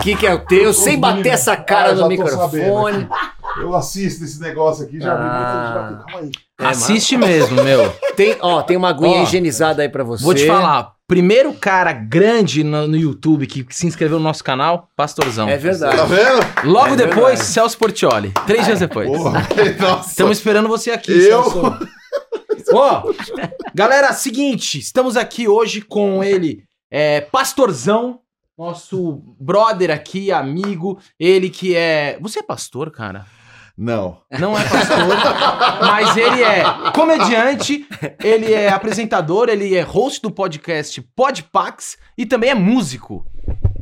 aqui que é o teu, sem bater essa cara Ah, no microfone. Eu assisto esse negócio aqui, já vi Ah. muita gente. Calma aí. É, Assiste mesmo, meu. Tem, ó, tem uma aguinha Ó, higienizada aí pra você. Vou te falar. Primeiro cara grande no, no YouTube que, que se inscreveu no nosso canal, Pastorzão. É verdade. Tá vendo? Logo É depois, verdade. Celso Portioli. Três dias depois. Porra, nossa. Estamos esperando você aqui, Eu? Celso. Ó, galera, seguinte, estamos aqui hoje com ele, é, Pastorzão, nosso brother aqui, amigo, ele que é... Você é pastor, cara? Não. Não é pastor, mas ele é comediante, ele é apresentador, ele é host do podcast Podpax e também é músico.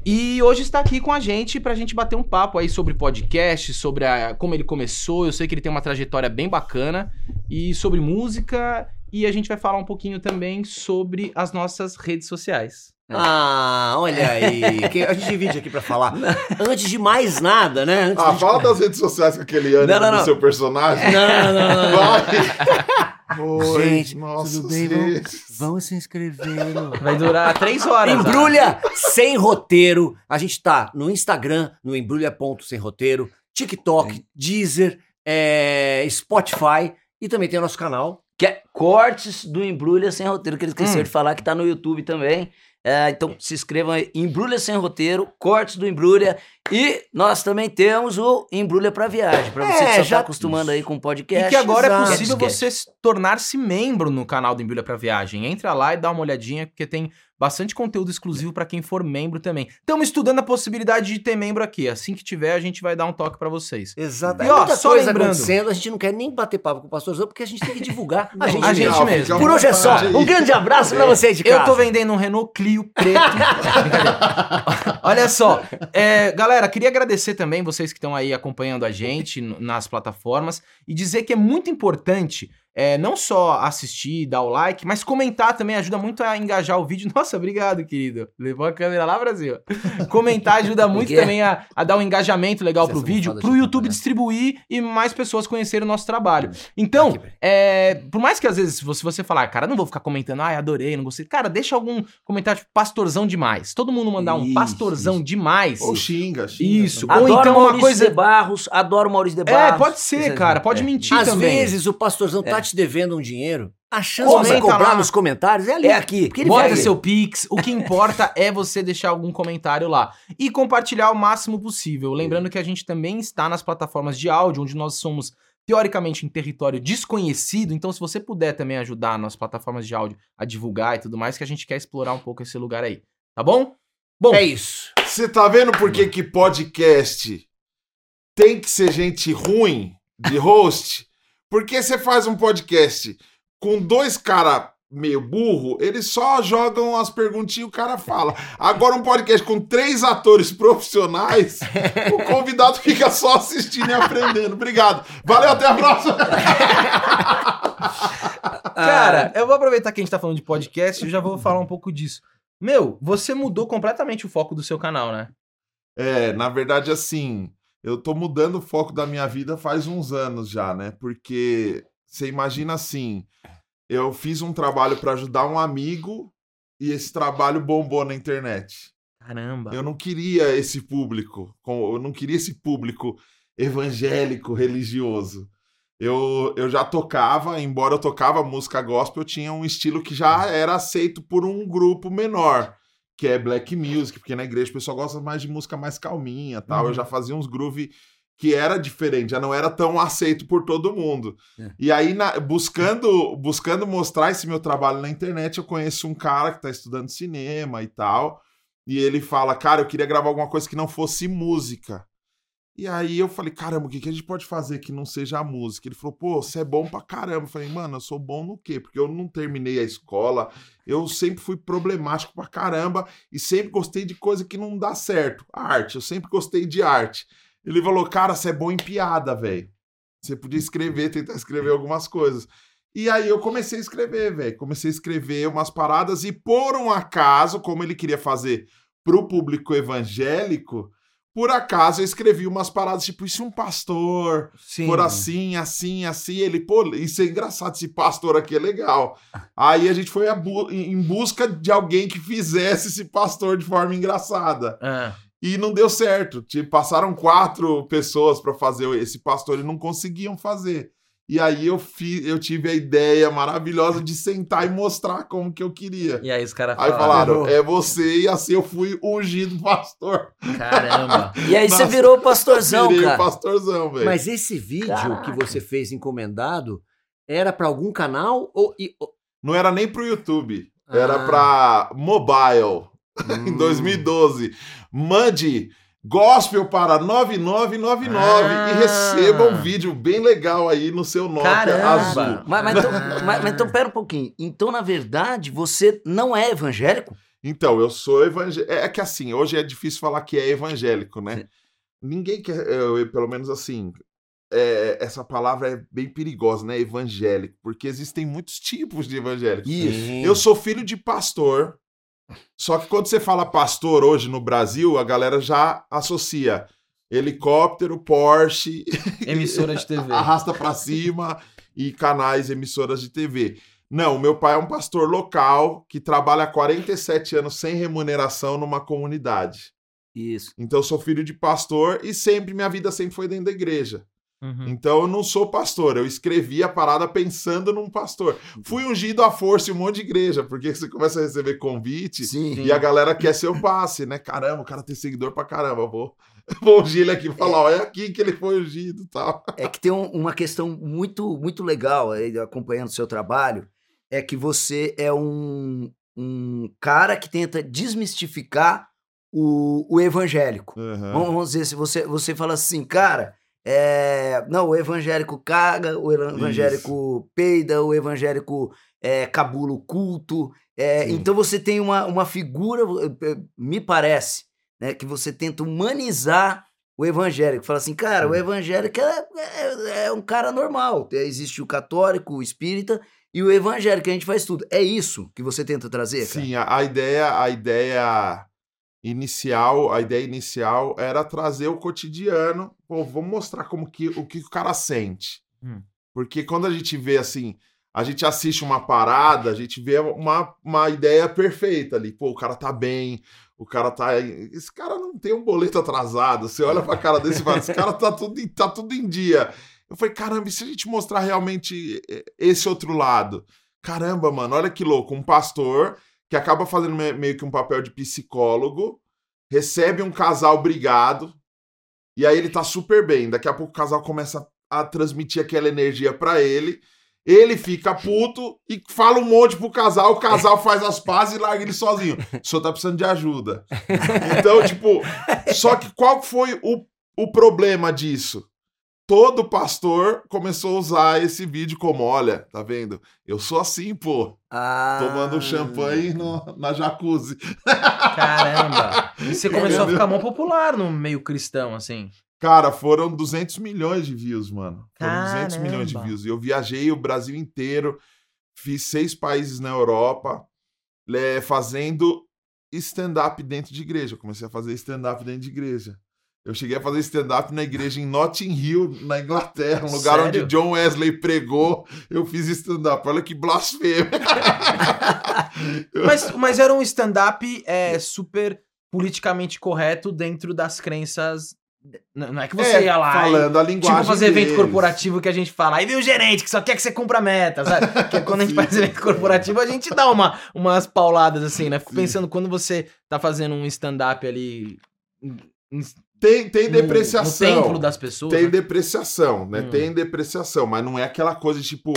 E hoje está aqui com a gente pra gente bater um papo aí sobre podcast, sobre a- como ele começou. Eu sei que ele tem uma trajetória bem bacana e sobre música e a gente vai falar um pouquinho também sobre as nossas redes sociais. Ah, olha aí. que a gente divide aqui pra falar. Antes de mais nada, né? Antes Ah, de... fala das redes sociais com aquele ânimo do seu personagem. Não, não, não, não. Vai. Oi, Gente, nossa, tudo bem? gente. Vão se inscrever. Vai durar três horas. Embrulha sem roteiro. A gente tá no Instagram, no embrulha.sem roteiro, TikTok, Deezer, é, Spotify e também tem o nosso canal. Que é cortes do Embrulha Sem Roteiro, que ele esqueceu Hum. de falar que tá no YouTube também. É, então se inscrevam aí, Embrulha Sem Roteiro, cortes do Embrulha. E nós também temos o Embrulha pra Viagem, pra você É, que só já- tá acostumando aí com podcast. E que agora é exato. possível Esquece. você se tornar-se membro no canal do Embrulha pra Viagem. Entra lá e dá uma olhadinha, porque tem bastante conteúdo exclusivo pra quem for membro também. Estamos estudando a possibilidade de ter membro aqui. Assim que tiver, a gente vai dar um toque pra vocês. Exato. E, É ó, muita só coisa lembrando- acontecendo. A gente não quer nem bater papo com o pastorzão, porque a gente tem que divulgar a gente, a gente mesmo. mesmo. Por hoje é só. Um grande abraço pra vocês de casa. Eu tô vendendo um Renault Clio preto. Olha só, é, galera, queria agradecer também vocês que estão aí acompanhando a gente nas plataformas e dizer que é muito importante é, não só assistir, dar o like, mas comentar também ajuda muito a engajar o vídeo. Nossa, obrigado, querido. Levou a câmera lá, Brasil. Comentar ajuda muito quê? também a, a dar um engajamento legal Vocês pro vídeo, pro YouTube né? distribuir e mais pessoas conhecerem o nosso trabalho. Então, Aqui, peraí. é, por mais que às vezes você, você falar, cara, não vou ficar comentando, ai, adorei, não gostei. Cara, deixa algum comentário tipo pastorzão demais. Todo mundo mandar um Isso, pastorzão isso. demais. Ou xinga, xinga. Isso. também. Ou Adoro então uma Maurício coisa- de Barros, adoro Maurício de É, Barros. pode ser, cara, pode é. mentir Às também. vezes o pastorzão tá te devendo um dinheiro. A chance Comenta de você cobrar lá. nos comentários é ali. É aqui. Porque ele Bota seu Pix. O que importa é você deixar algum comentário lá. E compartilhar o máximo possível. Lembrando que a gente também está nas plataformas de áudio, onde nós somos teoricamente em território desconhecido. Então, se você puder também ajudar nas plataformas de áudio a divulgar e tudo mais, que a gente quer explorar um pouco esse lugar aí. Tá bom? Bom, É isso. Você tá vendo por que, que podcast tem que ser gente ruim de host? Porque você faz um podcast com dois cara meio burro, eles só jogam as perguntinhas e o cara fala. Agora um podcast com três atores profissionais, o convidado fica só assistindo e aprendendo. Obrigado. Valeu, até a próxima. Cara, eu vou aproveitar que a gente tá falando de podcast e eu já vou falar um pouco disso. Meu, você mudou completamente o foco do seu canal, né? É, na verdade, assim, eu tô mudando o foco da minha vida faz uns anos já, né? Porque você imagina assim, eu fiz um trabalho para ajudar um amigo e esse trabalho bombou na internet. Caramba. Eu não queria esse público, eu não queria esse público evangélico, religioso. Eu, eu já tocava, embora eu tocava música gospel, eu tinha um estilo que já era aceito por um grupo menor, que é black music, porque na igreja o pessoal gosta mais de música mais calminha, tal. Uhum. Eu já fazia uns groove que era diferente, já não era tão aceito por todo mundo. É. E aí, na- buscando, buscando mostrar esse meu trabalho na internet, eu conheço um cara que está estudando cinema e tal. E ele fala, cara, eu queria gravar alguma coisa que não fosse música. E aí eu falei, caramba, o que, a gente pode fazer que não seja a música? Ele falou, pô, você é bom pra caramba. Eu falei, mano, eu sou bom no quê? Porque eu não terminei a escola, eu sempre fui problemático pra caramba e sempre gostei de coisa que não dá certo. Arte, eu sempre gostei de arte. Ele falou, cara, você é bom em piada, velho. Você podia escrever, tentar escrever algumas coisas. E aí eu comecei a escrever, velho. Comecei a escrever umas paradas e por um acaso, como ele queria fazer pro público evangélico, por acaso eu escrevi umas paradas tipo, e se um pastor Sim. for assim, assim, assim, ele, pô, isso é engraçado, esse pastor aqui é legal. Aí a gente foi bu- em busca de alguém que fizesse esse pastor de forma engraçada. Ah, E não deu certo. Tipo, passaram quatro pessoas pra fazer esse pastor e não conseguiam fazer. E aí eu, fi, eu tive a ideia maravilhosa de sentar e mostrar como que eu queria. E aí os caras Aí falaram. falaram, é você, e assim eu fui ungido pastor. Caramba. E aí você virou o pastorzão, Virei o cara. pastorzão, velho. Mas esse vídeo Caraca. que você fez encomendado era pra algum canal ou, Não era nem pro YouTube, era Ah. pra mobile, em Hum. 2012. Mande gospel para 9999 Ah. e receba um vídeo bem legal aí no seu Nokia Caramba. azul. Mas, mas então, mas- mas então, pera um pouquinho. Então, na verdade, você não é evangélico? Então, eu sou evangélico. É que assim, hoje é difícil falar que é evangélico, né? Sim. Ninguém quer, eu, eu, pelo menos assim, é, essa palavra é bem perigosa, né? Evangélico, porque existem muitos tipos de evangélicos. Sim. Eu sou filho de pastor. Só que quando você fala pastor hoje no Brasil, a galera já associa helicóptero, Porsche, Emissora de TV. arrasta pra cima e canais emissoras de TV. Não, meu pai é um pastor local que trabalha há 47 anos sem remuneração numa comunidade. Isso. Então eu sou filho de pastor e sempre minha vida sempre foi dentro da igreja. Uhum. Então eu não sou pastor, eu escrevi a parada pensando num pastor. Fui ungido à força em um monte de igreja, porque você começa a receber convite Sim. e a galera quer seu passe, né? Caramba, o cara tem seguidor pra caramba, vou, vou ungir ele aqui e falar, ó, é aqui que ele foi ungido e tal. É que tem um- uma questão muito, muito legal aí, acompanhando o seu trabalho, é que você é um, um cara que tenta desmistificar o, o evangélico. Vamos, vamos dizer, se você, você fala assim, cara, é, não, o evangélico caga, o evangélico peida, o evangélico é, cabula o culto. é, Sim. então você tem uma, uma figura, me parece, né, que você tenta humanizar o evangélico. Fala assim, cara, o evangélico é, é- é um cara normal. Existe o católico, o espírita e o evangélico, a gente faz tudo. É isso que você tenta trazer, cara? Sim, a, a ideia, a ideia inicial, a ideia inicial era trazer o cotidiano. Pô, vamos mostrar como que o que o cara sente. Hum. Porque quando a gente vê assim, a gente assiste uma parada, a gente vê uma, uma ideia perfeita ali. Pô, o cara tá bem, o cara tá. Esse cara não tem um boleto atrasado. Você olha pra cara desse e fala, esse cara tá tudo, em- tá tudo em dia. Eu falei, caramba, e se a gente mostrar realmente eh, esse outro lado? Caramba, mano, olha que louco. Um pastor que acaba fazendo me- meio que um papel de psicólogo, recebe um casal brigado, e aí ele tá super bem. Daqui a pouco o casal começa a transmitir aquela energia pra ele. Ele fica puto e fala um monte pro casal, o casal faz as pazes e larga ele sozinho. O senhor tá precisando de ajuda. Então, tipo, só que qual foi o, o problema disso? Todo pastor começou a usar esse vídeo como: olha, tá vendo? Eu sou assim, pô. Ah. Tomando champanhe no- na jacuzzi. Caramba. E você começou a ficar mó popular no meio cristão, assim. Cara, foram 200 milhões de views, mano. Foram 200 Caramba. milhões de views. E eu viajei o Brasil inteiro, fiz seis países na Europa, é, fazendo stand-up dentro de igreja. Eu comecei a fazer stand-up dentro de igreja. Eu cheguei a fazer stand-up na igreja em Notting Hill, na Inglaterra, um lugar Sério? onde John Wesley pregou. Eu fiz stand-up. Olha que blasfêmia. Mas, mas era um stand-up é, super politicamente correto dentro das crenças. Não é que você É, ia lá. e- falando a linguagem Tipo fazer evento deles. corporativo que a gente fala. Aí vem o gerente que só quer que você cumpra a meta, sabe? Porque quando a gente faz evento corporativo, a gente dá uma, umas pauladas assim, né? Fico pensando, quando você tá fazendo um stand-up ali Tem, tem depreciação. no templo das pessoas. Tem né? depreciação, né? Hum. Tem depreciação, mas não é aquela coisa tipo.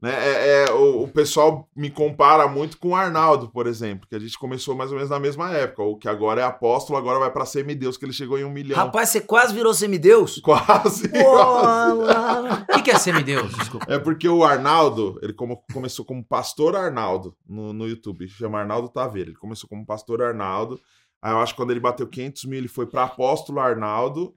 Né? É, é- o, o pessoal me compara muito com o Arnaldo, por exemplo, que a gente começou mais ou menos na mesma época. O que agora é apóstolo, agora vai pra semideus, que ele chegou em um milhão. Rapaz, você quase virou semideus? Quase. O que, que é semideus? Desculpa. É porque o Arnaldo, ele como- começou como Pastor Arnaldo no, no YouTube, chama Arnaldo Taveira. Ele começou como Pastor Arnaldo. Aí eu acho que quando ele bateu 500 mil, ele foi para Apóstolo Arnaldo.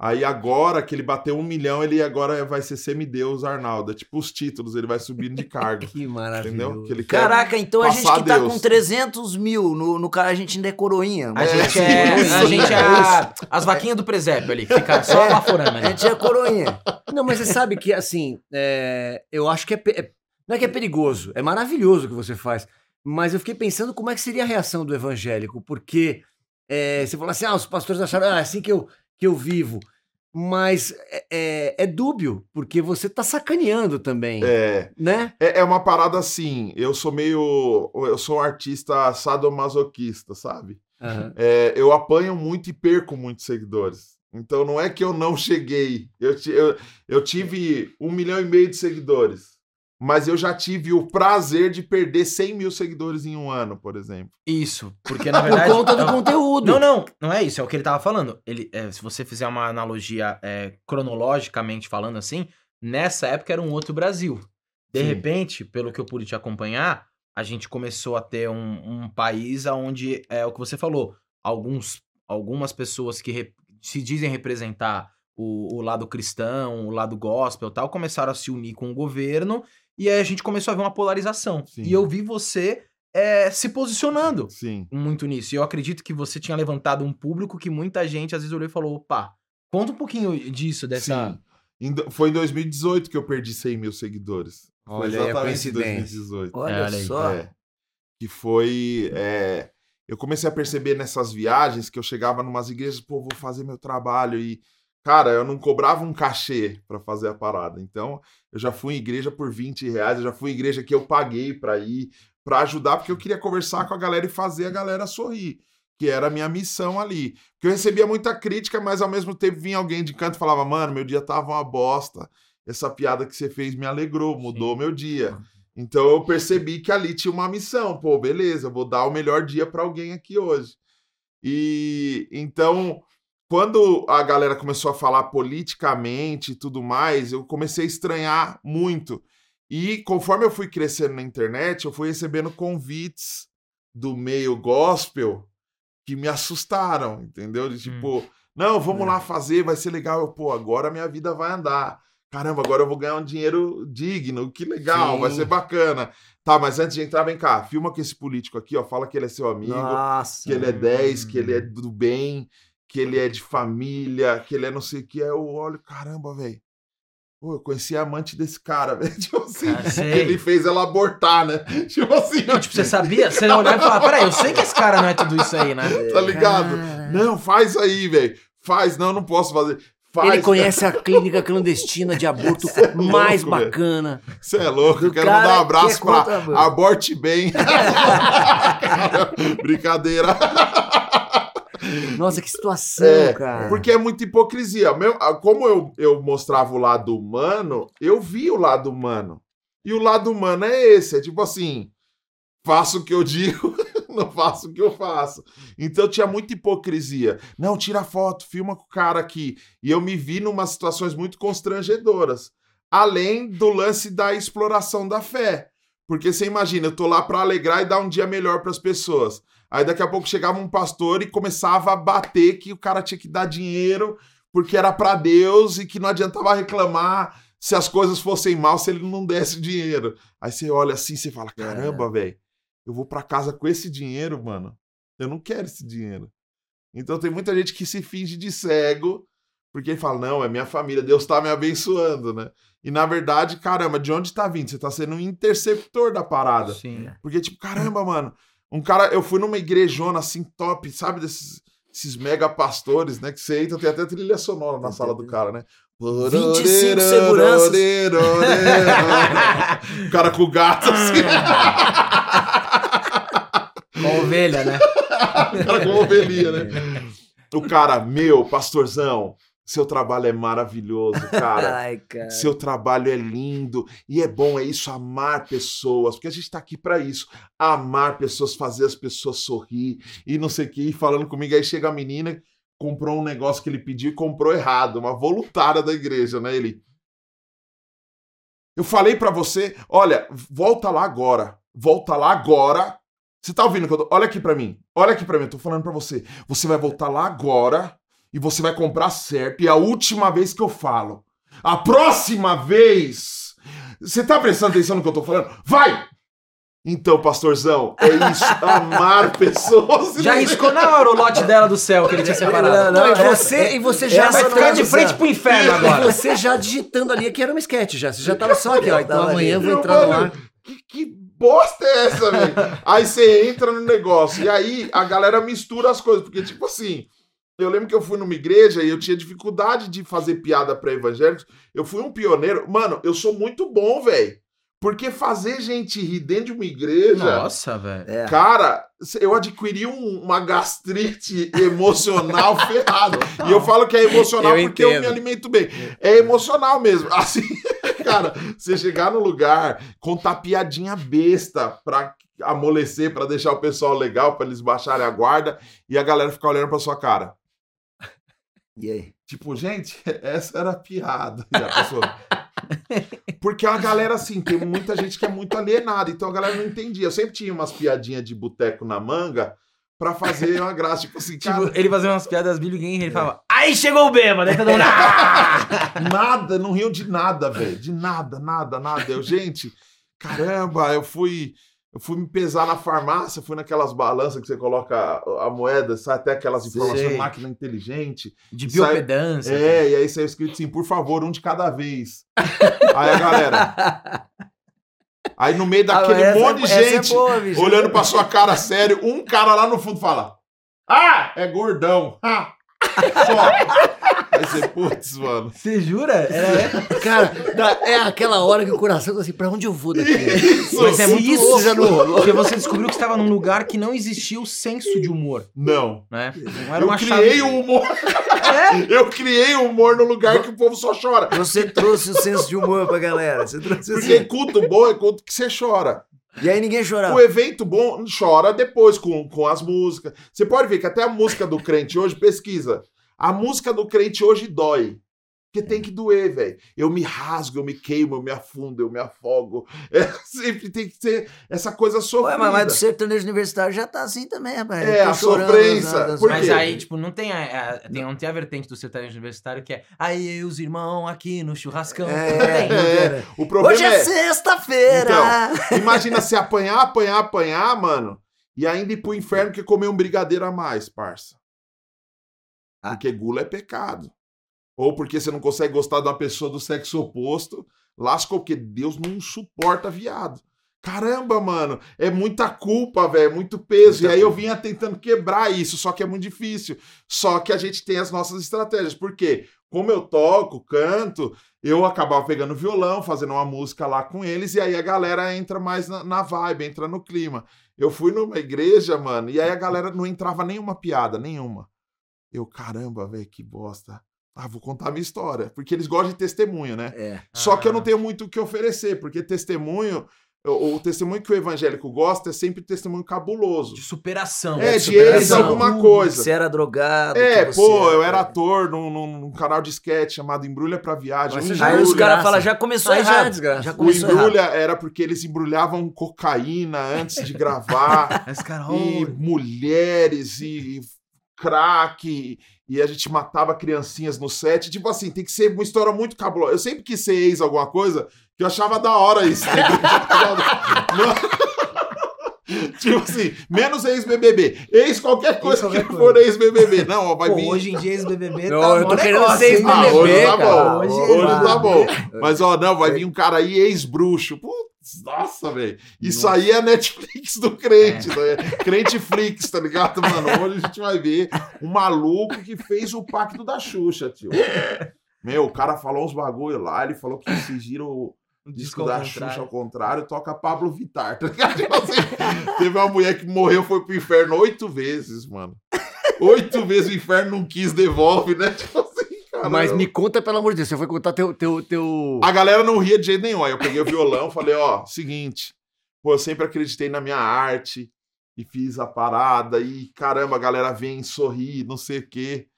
Aí agora que ele bateu um milhão, ele agora vai ser semideus Arnaldo. É tipo os títulos, ele vai subindo de cargo. Que entendeu? maravilhoso. Que Caraca, então a gente que tá Deus. com 300 mil no, no cara, a gente ainda é coroinha. A gente É, é, sim, a gente é é a- as vaquinhas do presépio ali, que fica só baforando A ali. gente é coroinha. Não, mas você sabe que, assim, é, eu acho que é, é- Não é que é perigoso, é maravilhoso o que você faz. Mas eu fiquei pensando como é que seria a reação do evangélico, porque É, você falou assim, ah, os pastores acharam, ah, é assim que eu, que eu vivo. Mas é, é, dúbio, porque você tá sacaneando também, É, né? é, é uma parada assim. Eu sou meio. Eu sou um artista sadomasoquista, sabe? É, eu apanho muito e perco muitos seguidores. Então não é que eu não cheguei. Eu, eu, eu tive um milhão e meio de seguidores. Mas eu já tive o prazer de perder 100 mil seguidores em um ano, por exemplo. Isso, porque na Por verdade... conta do é- conteúdo. Não, não, não é isso, é o que ele tava falando. Ele, é, se você fizer uma analogia é, cronologicamente falando assim, nessa época era um outro Brasil. De Sim. repente, pelo que eu pude te acompanhar, a gente começou a ter um, um país onde é o que você falou, alguns, algumas pessoas que re- se dizem representar o, o lado cristão, o lado gospel e tal, começaram a se unir com o governo e aí a gente começou a ver uma polarização. Sim. E eu vi você é, se posicionando Sim. muito nisso. E eu acredito que você tinha levantado um público que muita gente às vezes olhou e falou: opa, conta um pouquinho disso, dessa. Sim. Foi em 2018 que eu perdi 100 mil seguidores. Foi Olha aí a exatamente em coincidência. 2018. Olha, É, só. É. Que foi. é, eu comecei a perceber nessas viagens que eu chegava numas igrejas, pô, vou fazer meu trabalho. E, cara, eu não cobrava um cachê pra fazer a parada. Então, eu já fui em igreja por 20 reais, eu já fui em igreja que eu paguei pra ir, pra ajudar, porque eu queria conversar com a galera e fazer a galera sorrir. Que era a minha missão ali. Porque eu recebia muita crítica, mas ao mesmo tempo vinha alguém de canto e falava: Mano, meu dia tava uma bosta. Essa piada que você fez me alegrou, mudou meu dia. Então eu percebi que ali tinha uma missão. Pô, beleza, eu vou dar o melhor dia para alguém aqui hoje. E então, quando a galera começou a falar politicamente e tudo mais, eu comecei a estranhar muito. E conforme eu fui crescendo na internet, eu fui recebendo convites do meio gospel que me assustaram, entendeu? De tipo, não, vamos lá fazer, vai ser legal. Eu, pô, agora minha vida vai andar. Caramba, agora eu vou ganhar um dinheiro digno, que legal, vai Sim. ser bacana. Tá, mas antes de entrar, vem cá, filma com esse político aqui, ó, fala que ele é seu amigo, Nossa. que ele é 10, que ele é do bem, que ele é de família, que ele é não sei o que. Aí eu olho, caramba, velho. Pô, eu conheci a amante desse cara, velho. Tipo assim, Ah, ele fez ela abortar, né? Tipo assim, Não, tipo, você sabia? Você olhar e falar: peraí, eu sei que esse cara não é tudo isso aí, né? tá ligado? Não, faz aí, velho. Faz, não, não posso fazer. Faz, Ele conhece a clínica clandestina de aborto mais louco, velho. bacana. Você é louco, eu quero mandar um que abraço é pra contra. Aborte Bem. Brincadeira. Nossa, que situação, É, cara. Porque é muita hipocrisia. Ah, como eu, eu mostrava o lado humano, eu vi o lado humano. E o lado humano é esse: é tipo assim, faço o que eu digo, não faço o que eu faço. Então tinha muita hipocrisia. Não, tira foto, filma com o cara aqui. E eu me vi numa situações muito constrangedoras. Além do lance da exploração da fé. Porque você imagina, eu tô lá pra alegrar e dar um dia melhor pras pessoas. Aí daqui a pouco chegava um pastor e começava a bater que o cara tinha que dar dinheiro porque era pra Deus e que não adiantava reclamar se as coisas fossem mal se ele não desse dinheiro. Aí você olha assim e você fala: caramba, velho, eu vou pra casa com esse dinheiro, mano. Eu não quero esse dinheiro. Então tem muita gente que se finge de cego porque ele fala: não, é minha família, Deus tá me abençoando, né? E na verdade, caramba, de onde tá vindo? Você tá sendo um interceptor da parada. Sim. Porque, tipo, caramba, mano. Um cara, eu fui numa igrejona assim, top, sabe? Desses esses mega pastores, né? Que você entra, tem até trilha sonora na sala do cara, né? 25 seguranças. o cara com o gato assim. Uma ovelha, né? o cara com ovelhinha, né? O cara, meu, pastorzão, seu trabalho é maravilhoso, cara. Ai, cara. Seu trabalho é lindo e é bom, é isso, amar pessoas, porque a gente tá aqui pra isso, amar pessoas, fazer as pessoas sorrir e não sei o que, e falando comigo, aí chega a menina, comprou um negócio que ele pediu e comprou errado, uma voluntária da igreja, né? Ele. Eu falei pra você, olha, volta lá agora, volta lá agora. Você tá ouvindo? tô- Olha aqui pra mim, olha aqui pra mim, eu tô falando pra você. Você vai voltar lá agora e você vai comprar certo. E é a última vez que eu falo. A próxima vez. Você tá prestando atenção no que eu tô falando? Vai! Então, pastorzão, é isso. amar pessoas. Já riscou na hora o lote dela do céu que ele tinha separado. Não, e essa- você, e você já Vai ficar não de é frente pro inferno E agora. você já digitando ali que era uma sketch já. Você já tava só aqui, ó. Então amanhã eu vou entrar no ar. Que, que bosta é essa, velho? aí você entra no negócio. E aí a galera mistura as coisas. Porque, tipo assim, eu lembro que eu fui numa igreja e eu tinha dificuldade de fazer piada pra evangélicos. Eu fui um pioneiro. Mano, eu sou muito bom, velho. Porque fazer gente rir dentro de uma igreja. Nossa, velho. É. Cara, eu adquiri um- uma gastrite emocional ferrada. E eu falo que é emocional Eu porque eu entendo. me alimento bem. É emocional mesmo. Assim, cara, você chegar no lugar, contar piadinha besta pra amolecer, pra deixar o pessoal legal, pra eles baixarem a guarda, e a galera ficar olhando pra sua cara. E aí? Tipo, gente, essa era a piada. E a pessoa... Porque a galera, assim, tem muita gente que é muito alienada, então a galera não entendia. Eu sempre tinha umas piadinhas de boteco na manga pra fazer uma graça. Tipo assim, Tipo, cara, ele fazia umas piadas Billy Game, ele falava, aí chegou o bêbado, aí todo mundo... "Ah!" nada, não riam de nada, velho. De nada, nada, nada. Eu, gente, caramba, eu fui. Eu fui me pesar na farmácia, fui naquelas balanças que você coloca a, a moeda, sai até aquelas informações, máquina inteligente. De Sai- biopedância. É, e aí saiu escrito assim, por favor, um de cada vez. Aí a galera. Aí no meio daquele Ah, essa monte de é- essa é gente boa, bicho. olhando pra sua cara sério, um cara lá no fundo fala: Ah, é gordão. Ah, só. Aí você, putz, mano. Você jura? Era... Cara, é aquela hora que o coração tá assim, pra onde eu vou daqui? Isso. Mas é muito Isso louco, já não rolou. Porque você descobriu que estava num lugar que não existia o senso de humor, Não. né? Não era Eu uma criei chave... um humor. É? Eu criei um humor no lugar que o povo só chora. Você trouxe o senso de humor pra galera. Você trouxe Porque assim. culto bom é culto que você chora. E aí ninguém chorava. O evento bom chora depois com, com as músicas. Você pode ver que até a música do crente hoje, pesquisa. A música do crente hoje dói. Porque tem que doer, velho. Eu me rasgo, eu me queimo, eu me afundo, eu me afogo. É, sempre tem que ser essa coisa Ué, sofrida. mas, mas do sertanejo universitário já tá assim também, rapaz. É, a sofrência. Por Mas aí, tipo, não tem a, a- tem, não tem a vertente do sertanejo universitário que é aí os irmãos aqui no churrascão. É, tem. É, o problema Hoje é sexta-feira. Então, imagina se apanhar, apanhar, apanhar, mano, e ainda ir pro inferno que comer um brigadeiro a mais, parça. Ah. Porque gula é pecado. Ou porque você não consegue gostar de uma pessoa do sexo oposto, lascou, porque Deus não suporta viado. Caramba, mano, é muita culpa, velho, é muito peso. Muita e aí eu culpa. vinha tentando quebrar isso, só que é muito difícil. Só que a gente tem as nossas estratégias. Por quê? Como eu toco, canto, eu acabava pegando violão, fazendo uma música lá com eles, e aí a galera entra mais na, na vibe, entra no clima. Eu fui numa igreja, mano, e aí a galera não entrava nenhuma piada, nenhuma. Eu, caramba, velho, que bosta. Ah, vou contar a minha história. Porque eles gostam de testemunho, né? É. Só que eu não Ah. tenho muito o que oferecer, porque testemunho, o, o testemunho que o evangélico gosta é sempre testemunho cabuloso. De superação. É, de de superação. ex alguma Tudo, coisa. Você era drogado. É, pô, eu era ator num, num- num canal de sketch chamado Embrulha pra Viagem. Mas O já- Aí os caras falam, já começou Aí já é errado. desgraça. Já o começou errado. Embrulha era porque eles embrulhavam cocaína antes de gravar. E mulheres e crack e a gente matava criancinhas no set. Tipo assim, tem que ser uma história muito cabulosa. Eu sempre quis ser ex alguma coisa que eu achava da hora isso. né? Tipo assim, menos ex-BBB. Ex qualquer coisa qualquer que coisa. for ex-BBB. Não, ó, vai pô, vir... hoje em dia esse BBB Não, tá eu mó tô querendo negócio, ser hein? Ah, hoje tá cara. bom. Hoje Hoje, vai. tá bom. Mas, ó, não, vai vir um cara aí, ex-bruxo. Putz, nossa, velho. Isso aí é a Netflix do crente. né? Crente Flix, tá ligado, mano? Hoje a gente vai ver um maluco que fez o pacto da Xuxa, tio. Meu, o cara falou uns bagulho lá, ele falou que se gira o Um disco disco da ao Xuxa contrário. ao contrário, toca Pablo Vittar, tá ligado? Tipo assim, teve uma mulher que morreu, foi pro inferno oito vezes, mano. Oito vezes o inferno não quis, devolve, né? Tipo assim, cara. Mas me conta, pelo amor de Deus, você foi contar teu. teu, teu... A galera não ria de jeito nenhum. Aí eu peguei o violão falei, ó, seguinte, pô, eu sempre acreditei na minha arte e fiz a parada e caramba, a galera vem sorrir, não sei o quê.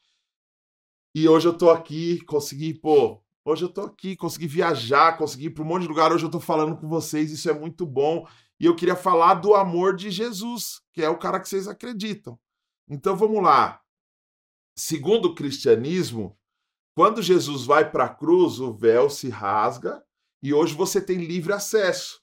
E hoje eu tô aqui, consegui, pô, hoje eu tô aqui, consegui viajar, consegui ir pra um monte de lugar, hoje eu tô falando com vocês, isso é muito bom. E eu queria falar do amor de Jesus, que é o cara que vocês acreditam. Então vamos lá. Segundo o cristianismo, quando Jesus vai para a cruz, o véu se rasga e hoje você tem livre acesso.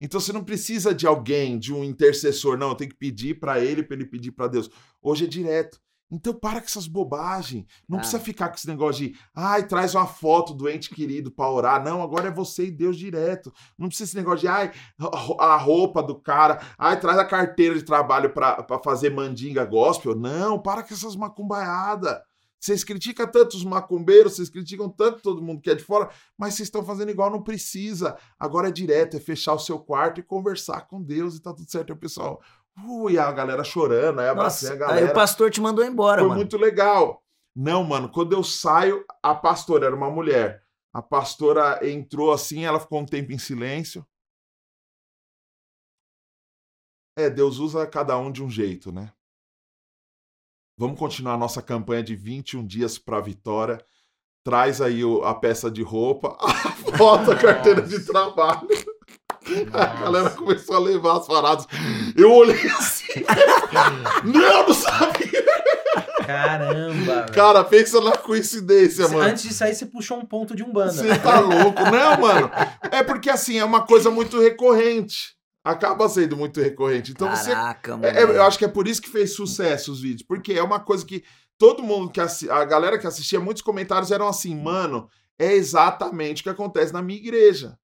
Então você não precisa de alguém, de um intercessor, não, tenho que pedir para ele, para ele pedir para Deus. Hoje é direto. Então para com essas bobagens. Não Ah. precisa ficar com esse negócio de, ai, traz uma foto do ente querido pra orar. Não, agora é você e Deus direto. Não precisa esse negócio de, ai, a roupa do cara, ai, traz a carteira de trabalho pra fazer mandinga gospel. Não, para com essas macumbaiadas. Vocês criticam tanto os macumbeiros, vocês criticam tanto todo mundo que é de fora, mas vocês estão fazendo igual, não precisa. Agora é direto, é fechar o seu quarto e conversar com Deus e tá tudo certo. Pessoal, ui, a galera chorando, aí abracei Nossa, a aí galera. o pastor te mandou embora, Foi mano. muito legal. Não, mano, quando eu saio, a pastora era uma mulher. A pastora entrou assim, ela ficou um tempo em silêncio. É, Deus usa cada um de um jeito, né? Vamos continuar a nossa campanha de 21 dias para a vitória. Traz aí o- a peça de roupa, a foto, a carteira de trabalho. A galera começou a levar as paradas. Eu olhei assim. não, não sabia. Caramba. Cara, pensa na coincidência, mano. Antes de sair, você puxou um ponto de Umbanda. Você tá louco. Não, mano. É porque assim, é uma coisa muito recorrente. Acaba sendo muito recorrente. Então você. Caraca, mano. é- é- eu acho que é por isso que fez sucesso os vídeos. Porque é uma coisa que todo mundo que assi... A galera que assistia, muitos comentários eram assim, mano, é exatamente o que acontece na minha igreja.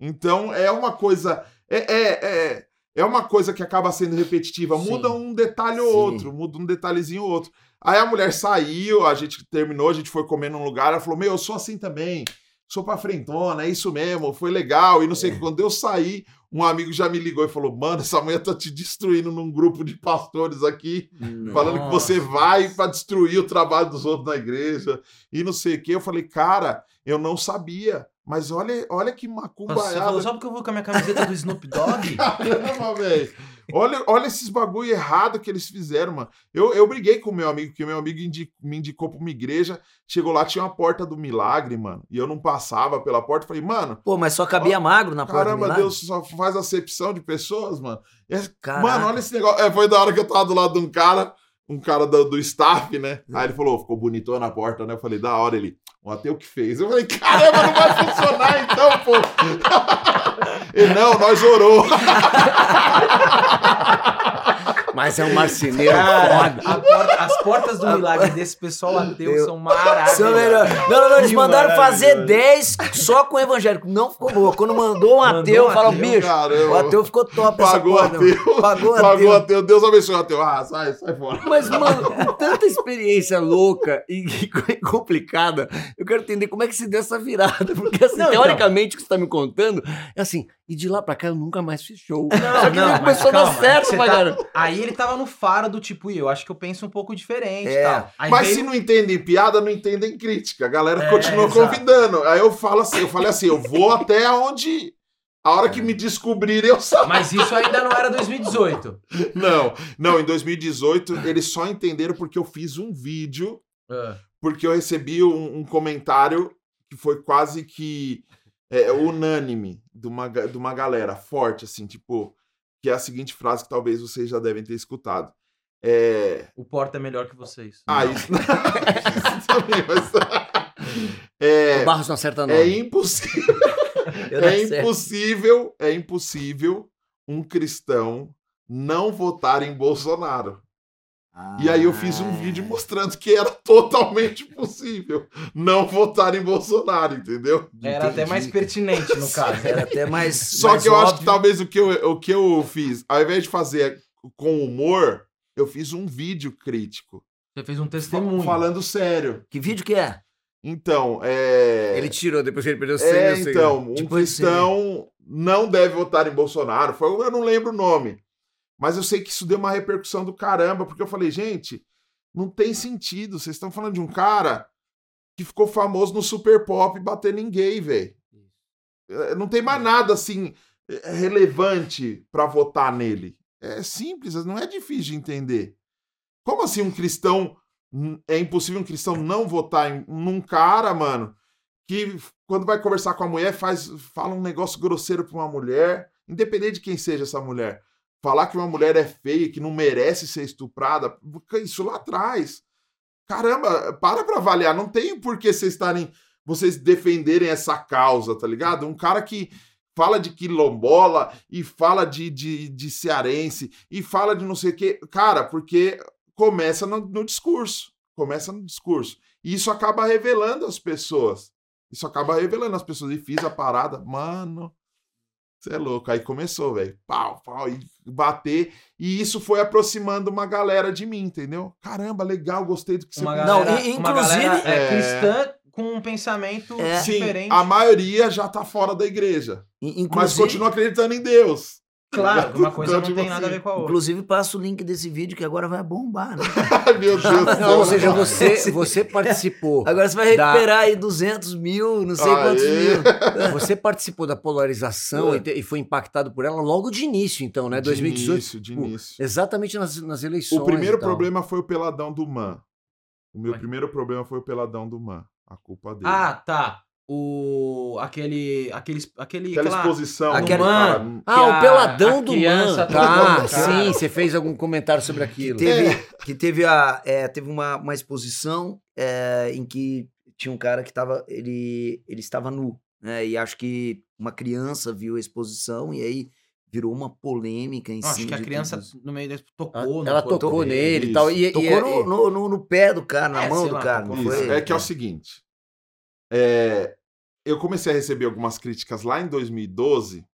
Então é uma coisa. É, é, é, é uma coisa que acaba sendo repetitiva. Sim. Muda um detalhe ou Sim. outro, muda um detalhezinho ou outro. Aí a mulher saiu, a gente terminou, a gente foi comer num lugar, ela falou: Meu, eu sou assim também, sou pra frentona, é isso mesmo, foi legal. E não sei o que. Quando eu saí, um amigo já me ligou e falou: Mano, essa mulher tá te destruindo num grupo de pastores aqui, falando que você Nossa. vai pra destruir o trabalho dos outros na igreja e não sei o que. Eu falei: Cara, eu não sabia. Mas olha, olha que macumbaiada. só porque eu vou com a minha camiseta do Snoop Dogg? Caramba, velho. Olha, olha esses bagulho errado que eles fizeram, mano. Eu, eu briguei com o meu amigo, porque o meu amigo me indicou pra uma igreja. Chegou lá, tinha uma porta do milagre, mano. E eu não passava pela porta. Falei, mano, Pô, mas só cabia magro na porta caramba? Deus só faz acepção de pessoas, mano. É- Caraca. Mano, olha esse negócio. É, foi da hora que eu tava do lado de um cara, um cara do, do staff, né? Aí ele falou, ficou bonitão na porta, né? Eu falei, da hora ele. Um ateu que fez. Eu falei, caramba, não vai funcionar então, pô. Ele, não, nós orou. Mas é um marceneiro Cara, porta- as portas do milagre desse pessoal ateu Eu- são maravilhosas. São. Não, não, não, eles mandaram fazer maravilhoso. 10 só com evangélico. Não ficou boa. Quando mandou um Mandou ateu, um fala, ateu, bicho, caramba. o ateu ficou top essa Pagou porta, ateu. Pagou Pagou ateu. ateu. Deus abençoe o ateu. Ah, sai, sai fora. Mas, mano, tanta experiência louca e e complicada, eu quero entender como é que se deu essa virada. Porque, assim, Não, então. teoricamente, o que você tá me contando é assim, e de lá pra cá eu nunca mais fiz show. Não, Só que não, começou a dar certo, tá-. Aí ele tava no faro do tipo, e eu acho que eu penso um pouco diferente É. tal. Aí Mas veio- se não entendem piada, não entendem crítica. A galera É, continua exato. convidando. Aí eu falo assim, eu falei assim, eu vou até onde. A hora que me descobrirem, eu saio. Mas isso ainda não era 2018. Não, não, em 2018 eles só entenderam porque eu fiz um vídeo, Ah. porque eu recebi um, um comentário que foi quase que é, unânime de uma, de uma galera forte, assim, tipo, que é a seguinte frase que talvez vocês já devem ter escutado. É. O Porta é melhor que vocês. Ah, isso, isso também, mas. É, O Barros não acerta não. é impossível. Não É impossível, é impossível um cristão não votar em Bolsonaro. E aí eu fiz um Ah. vídeo mostrando que era totalmente possível não votar em Bolsonaro, entendeu? Era até Entendi. mais pertinente, no caso. Era até mais. Só mais que eu acho que óbvio. talvez o que eu, o que eu fiz, ao invés de fazer com humor, eu fiz um vídeo crítico. Você fez um testemunho. Falando sério. Que vídeo que é? Então, é. Ele tirou depois que ele perdeu 100 É, então, um Tipo cristão não deve votar em Bolsonaro. Foi, eu não lembro o nome. Mas eu sei que isso deu uma repercussão do caramba, porque eu falei, gente, não tem sentido. Vocês estão falando de um cara que ficou famoso no Super Pop batendo em gay, velho. É, Não tem mais nada assim é, relevante pra votar nele. É simples, não é difícil de entender. Como assim um cristão. hum, É impossível um cristão não votar em, num cara, mano, que quando vai conversar com a mulher faz fala um negócio grosseiro pra uma mulher, independente de quem seja essa mulher. Falar que uma mulher é feia, que não merece ser estuprada, isso lá atrás. Caramba, para pra avaliar, não tem por que vocês estarem vocês defenderem essa causa, tá ligado? Um cara que fala de quilombola e fala de, de, de cearense e fala de não sei o quê. Cara, porque começa no, no discurso. Começa no discurso. E isso acaba revelando as pessoas. Isso acaba revelando as pessoas. E fiz a parada, mano. Você é louco. Aí começou, velho. Pau, pau, e bater. E isso foi aproximando uma galera de mim, entendeu? Caramba, legal, gostei do que você Uma fez. Não, galera, e- uma inclusive- galera, é, É. cristã com um pensamento É. Sim, diferente. a maioria já tá fora da igreja. In- Mas Inclusive, continua acreditando em Deus. Claro, uma coisa Então, não tipo tem nada a assim, ver com a outra. inclusive passa o link desse vídeo que agora vai bombar, né? Ai, meu Deus do céu. Não, ou seja, você, você participou. Agora você vai Da- recuperar aí 200 mil, não sei quantos Aê. mil. Você participou da polarização e, te- e foi impactado por ela logo de início, então, né? De 2018. início, de início. Exatamente nas, nas eleições. O primeiro problema foi o peladão do Man. O meu Vai. primeiro problema foi o peladão do Man. A culpa dele. Ah, tá. O. aquele. aquele. aquele aquela aquela- exposição. aquele- do cara, Ah, que o a- peladão a do man. tocou Tá, cara. sim, você fez algum comentário sobre Que aquilo. teve, que teve, a, é, teve uma, uma exposição é, em que tinha um cara que tava, ele, ele estava nu, né? E acho que uma criança viu a exposição e aí virou uma polêmica em Não, cima acho que a criança no meio desse tocou Ah, no Ela corpo tocou dele. nele e tal. E, Tocou e- no, no, no- no pé do cara, na É, mão do lá, cara, tocou. Isso, foi? é que é o seguinte. É, eu comecei a receber algumas críticas lá em 2012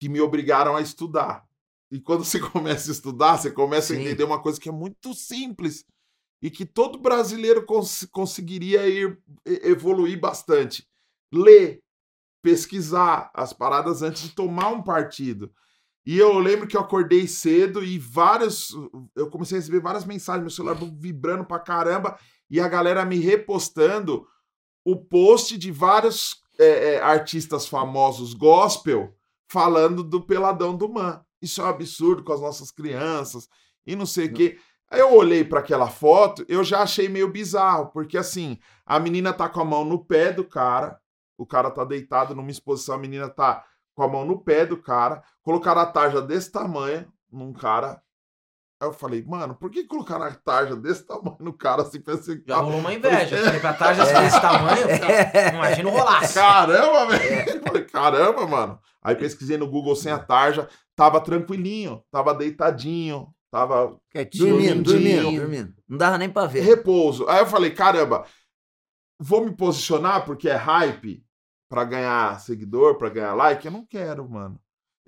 que me obrigaram a estudar. E quando você começa a estudar, você começa a Sim. entender uma coisa que é muito simples e que todo brasileiro cons- conseguiria ir evoluir bastante. Ler, pesquisar as paradas antes de tomar um partido. E eu lembro que eu acordei cedo e vários. Eu comecei a receber várias mensagens, meu celular vibrando pra caramba, e a galera me repostando o post de vários é, é, artistas famosos gospel falando do peladão do Man. Isso é um absurdo com as nossas crianças e não sei o quê. Aí eu olhei para aquela foto, eu já achei meio bizarro, porque assim, a menina tá com a mão no pé do cara, o cara tá deitado numa exposição, a menina tá com a mão no pé do cara, colocaram a tarja desse tamanho num cara. Aí eu falei, mano, por que colocaram a tarja desse tamanho no cara assim, pensei, Já rolou uma inveja. É. Falei, pra tarja desse tamanho, imagina o rolaço. Caramba, velho! Eu falei, Caramba, mano. Aí pesquisei no Google sem a tarja, tava tranquilinho, tava deitadinho, tava Quietinho, Dormindo, dormindo, dormindo. Não dava nem pra ver. repouso. Aí eu falei, caramba, vou me posicionar porque é hype pra ganhar seguidor, pra ganhar like? Eu não quero, mano.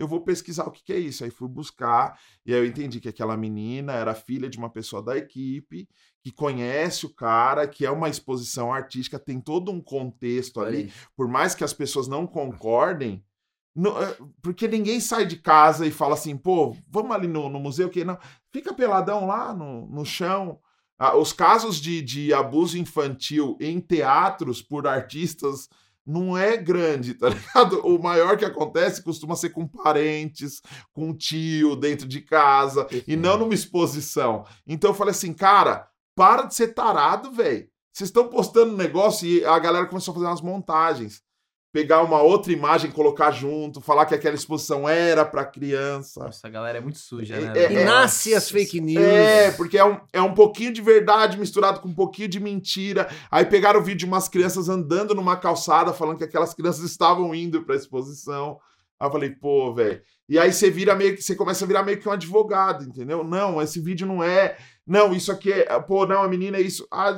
Eu vou pesquisar o que, que é isso. Aí fui buscar, e aí eu entendi que aquela menina era filha de uma pessoa da equipe, que conhece o cara, que é uma exposição artística, tem todo um contexto ali. por mais que as pessoas não concordem, não- é, porque ninguém sai de casa e fala assim, pô, vamos ali no, no museu, que não, fica peladão lá no, no chão. Ah, os casos de, de abuso infantil em teatros por artistas não é grande, tá ligado? O maior que acontece costuma ser com parentes, com tio dentro de casa, e não numa exposição. Então eu falei assim, cara, para de ser tarado, velho. Vocês estão postando um negócio e a galera começou a fazer umas montagens. Pegar uma outra imagem, colocar junto, falar que aquela exposição era para criança. Nossa, a galera é muito suja, É- né? é- E velho? nasce as fake news. É, porque é um, é um pouquinho de verdade misturado com um pouquinho de mentira. Aí pegaram o vídeo de umas crianças andando numa calçada, falando que aquelas crianças estavam indo pra exposição. Aí eu falei, pô, velho. E aí você vira meio que. Você começa a virar meio que um advogado, entendeu? Não, esse vídeo não é. Não, isso aqui é. Pô, não, a menina é isso. Ah,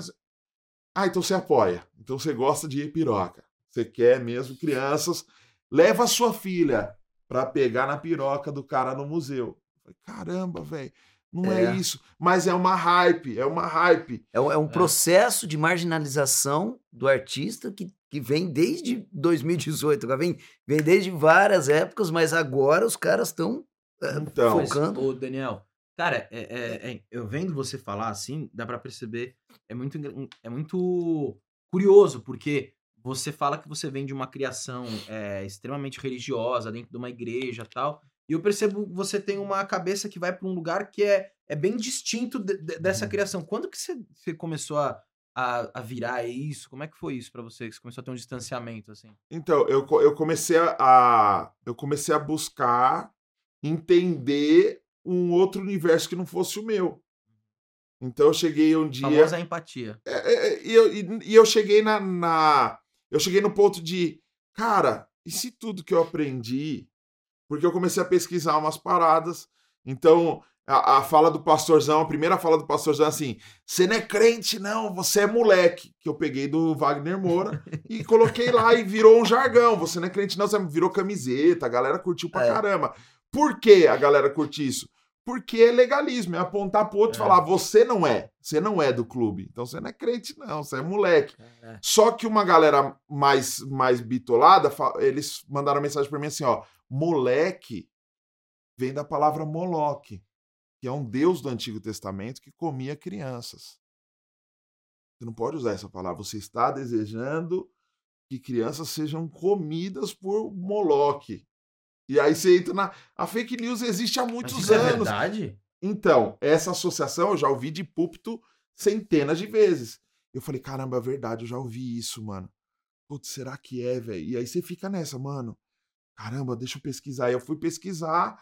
ah, então você apoia. Então você gosta de piroca. Você quer mesmo crianças. Leva a sua filha pra pegar na piroca do cara no museu. Eu falei, Caramba, velho. Não é. É. isso. Mas é uma hype, é uma hype. É um, é um processo de marginalização do artista que, que vem desde 2018, agora vem, vem desde várias épocas, mas agora os caras estão Então, Mas, focando. ô, Daniel, cara, é, é- é- eu vendo você falar assim, dá pra perceber, é muito, é muito curioso, porque você fala que você vem de uma criação é, extremamente religiosa, dentro de uma igreja e tal, e eu percebo que você tem uma cabeça que vai pra um lugar que é, é bem distinto de- de- dessa criação. Quando que você, você começou a, a, a virar isso? Como é que foi isso pra você? Que você começou a ter um distanciamento, assim? Então, eu, eu comecei a- a. Eu comecei a buscar entender um outro universo que não fosse o meu. Então eu cheguei um dia. Famosa empatia. É, é, é, e, eu, e- e eu cheguei na, na- Eu cheguei no ponto de. Cara, e se tudo que eu aprendi. Porque eu comecei a pesquisar umas paradas. Então, A, a fala do pastorzão, a primeira fala do pastorzão é assim: você não é crente, não, você é moleque. Que eu peguei do Wagner Moura e coloquei lá e virou um jargão. Você não é crente, não, você virou camiseta, a galera curtiu pra É. caramba. Por que a galera curte isso? Porque é legalismo, é apontar pro outro e É. falar: você não é, você não é do clube. Então você não é crente, não, você é moleque. Só que uma galera mais, mais bitolada, eles mandaram mensagem pra mim assim: ó, moleque vem da palavra Moloque, que é um deus do Antigo Testamento que comia crianças. Você não pode usar essa palavra. Você está desejando que crianças sejam comidas por Moloque. E aí você entra na. A fake news existe há Mas muitos isso é anos. verdade? Então, essa associação eu já ouvi de púlpito centenas de vezes. Eu falei, caramba, é verdade, eu já ouvi isso, mano. Putz, será que é, velho? E aí você fica nessa, mano. Caramba, deixa eu pesquisar. Aí eu fui pesquisar.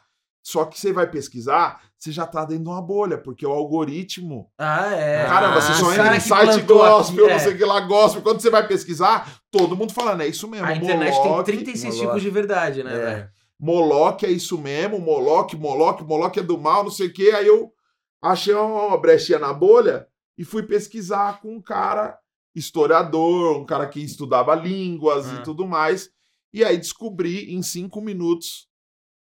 Só que você vai pesquisar, você já tá dentro de uma bolha, porque o algoritmo. Ah, é. Caramba, você Ah, só entra em site gospel, aqui, não é. sei o que lá, gospel. Quando você vai pesquisar, todo mundo falando, é isso mesmo. A internet tem 36 Moloque. tipos de verdade, né, É. velho? Moloque é isso mesmo, Moloque, Moloque, Moloque é do mal, não sei o quê. Aí eu achei uma, brechinha na bolha e fui pesquisar com um cara historiador, um cara que estudava línguas Ah. e tudo mais. E aí descobri em cinco minutos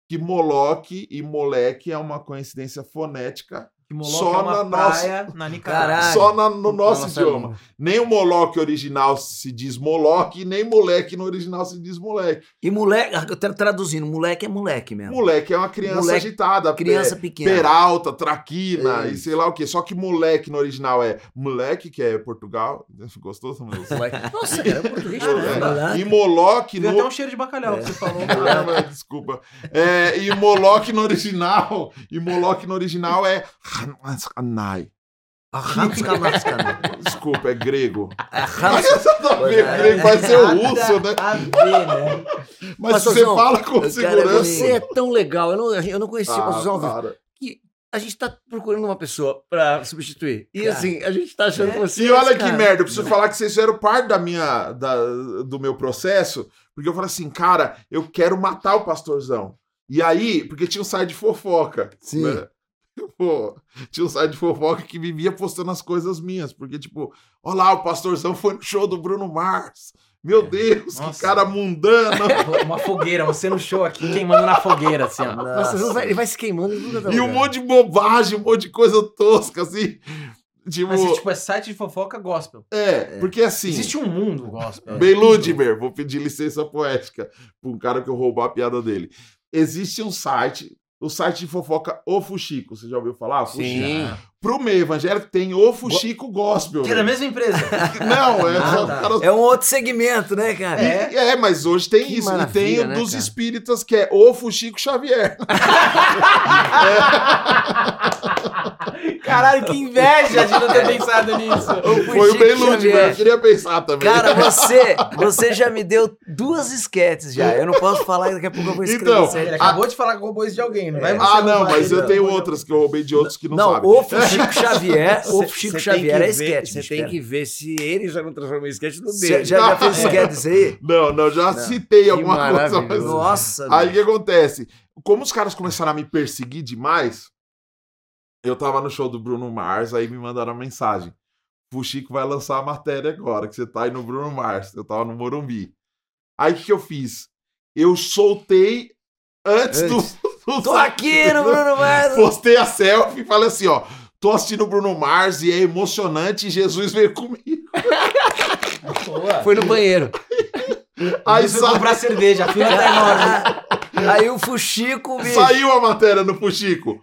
que Moloque e Moleque é uma coincidência fonética Que Moloque Só é uma na nossa- praia na Nicarágua. Só na- no nosso Nossa idioma. língua. Nem o Moloque original se diz Moloque, nem Moleque no original se diz Moleque. E moleque, eu tô traduzindo, moleque é moleque mesmo. Moleque é uma criança Moleque- agitada. Criança é, pequena. Peralta, Traquina É e sei lá o quê. Só que moleque no original é moleque, que é Portugal. Gostou, Samuel? Nossa, cara, é português. É. né? Moleque. E Moloque Veio no. até um cheiro de bacalhau que você falou. Ah, mas Desculpa. É, e Moloque no original. E Moloque no original é. Arrancos canascana. Desculpa, é grego. Ver, É, grego vai ser o russo, né? Né? Mas você fala com cara é segurança. Você é tão legal. Eu não, eu não conhecia o Ah, Pastor Alves. para. que a gente tá procurando uma pessoa pra substituir. E Cara. assim, a gente tá achando É. que você. E olha esse que cara. merda, eu preciso falar que vocês fizeram parte da minha, da- do meu processo, porque eu falei assim, cara, eu quero matar o pastorzão. E aí, porque tinha um site de fofoca. Sim. né? Pô, tinha um site de fofoca que vivia postando as coisas minhas, porque tipo, olha lá, o pastorzão foi no show do Bruno Mars. Meu Deus, Nossa. que cara mundano. Uma fogueira, você no show aqui, queimando na fogueira, assim, ó. Nossa, ele vai, ele vai se queimando e tá e um monte de bobagem, um monte de coisa tosca, assim. Tipo, Mas tipo, é site de fofoca gospel. é, porque assim. Existe um mundo gospel. Bem Ludmer, vou pedir licença poética para um cara que eu roubou a piada dele. Existe um site, o site de fofoca O Fuxico. Você já ouviu falar? Fuxico. Sim. Pro meio evangélico tem O Fuxico Gospel. Que é da mesma empresa. Não, é Ah, tá. caras- É um outro segmento, né, cara? E- É, mas hoje tem Que isso. e tem o né, dos cara? espíritas, que é O Fuxico Xavier. Caralho, que inveja de não ter pensado nisso. Foi o Bem Fuxico Ludmer, Xavier. eu queria pensar também. Cara, você, você já me deu duas esquetes já. Eu não posso falar, daqui a pouco eu vou escrever Então. Ele acabou de falar que roubou isso de alguém, não vai ah, não, mas eu não. tenho outras que eu roubei de outros que não, Não, sabem. o Chico Xavier, o Chico Xavier é que esquete. Você tem que ver se ele já não transformou em sketch no Cê dele. já, já fez esquete aí? Não, não, já citei alguma coisa, mas. Nossa, Aí o que acontece? Como os caras começaram a me perseguir demais, eu tava no show do Bruno Mars, aí me mandaram uma mensagem. O Chico vai lançar a matéria agora, que você tá aí no Bruno Mars. Eu tava no Morumbi. Aí o que, que eu fiz? Eu soltei antes, Antes. do. do Tô aqui no Bruno Mars. Postei a selfie e falei assim: ó. Tô assistindo o Bruno Mars e é emocionante. e Jesus veio comigo. Boa. Foi no banheiro. Aí Isso sa- comprar cerveja, a fila tá enorme. Aí o Fuxico, bicho. Saiu a matéria no Fuxico.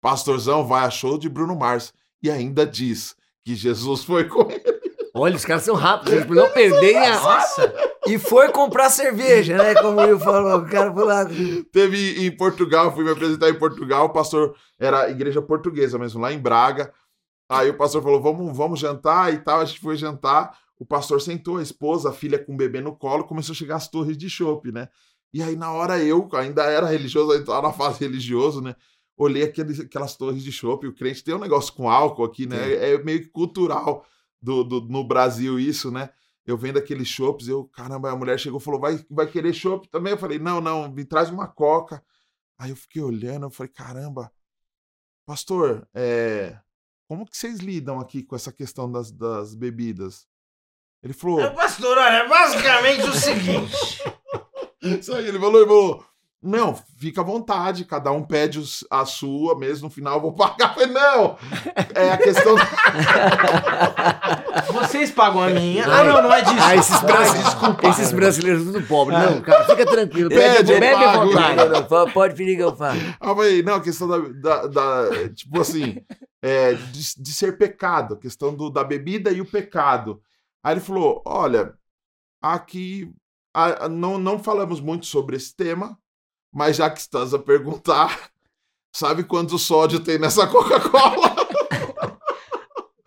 Pastorzão vai a show de Bruno Mars e ainda diz que Jesus foi com ele. Olha, os caras são rápidos, eles não perderem a. Nossa. E foi comprar cerveja, né? Como o Will falou. O cara foi lá. Teve em Portugal, fui me apresentar em Portugal, o pastor era igreja portuguesa mesmo, lá em Braga. Aí o pastor falou: vamos, vamos jantar e tal. A gente foi jantar. O pastor sentou, a esposa, a filha com o bebê no colo, começou a chegar as torres de chopp, né? E aí, na hora, eu ainda era religioso, ainda estava na fase religioso, né? Olhei aqueles, aquelas torres de chopp. O crente tem um negócio com álcool aqui, né? É, meio que cultural do, do- no Brasil isso, né? Eu vendo aqueles chopps, eu, caramba, a mulher chegou e falou: vai, vai querer chopp também? Eu falei: não, não, me traz uma coca. Aí eu fiquei olhando, eu falei: caramba, pastor, é, como que vocês lidam aqui com essa questão das, das bebidas? Ele falou, Meu pastor, olha, é basicamente o seguinte. isso aí, ele falou, ele falou, não, fica à vontade, cada um pede os- a sua, mesmo no final eu vou pagar. Eu falei, não, é a questão... Vocês pagam a minha. Ah, não, não é disso. Ah, esses, Ah, brasi- desculpa. esses brasileiros tudo pobre. Não, cara, fica tranquilo. Pede, Bebe, eu bebe à vontade. Pode- pedir que eu faço. Aí eu falei, não, a questão da, da- da- tipo assim, é, de, de ser pecado, a questão do, da bebida e o pecado. Aí ele falou, olha, aqui a- a- não, não falamos muito sobre esse tema, mas já que estás a perguntar, sabe quanto sódio tem nessa Coca-Cola?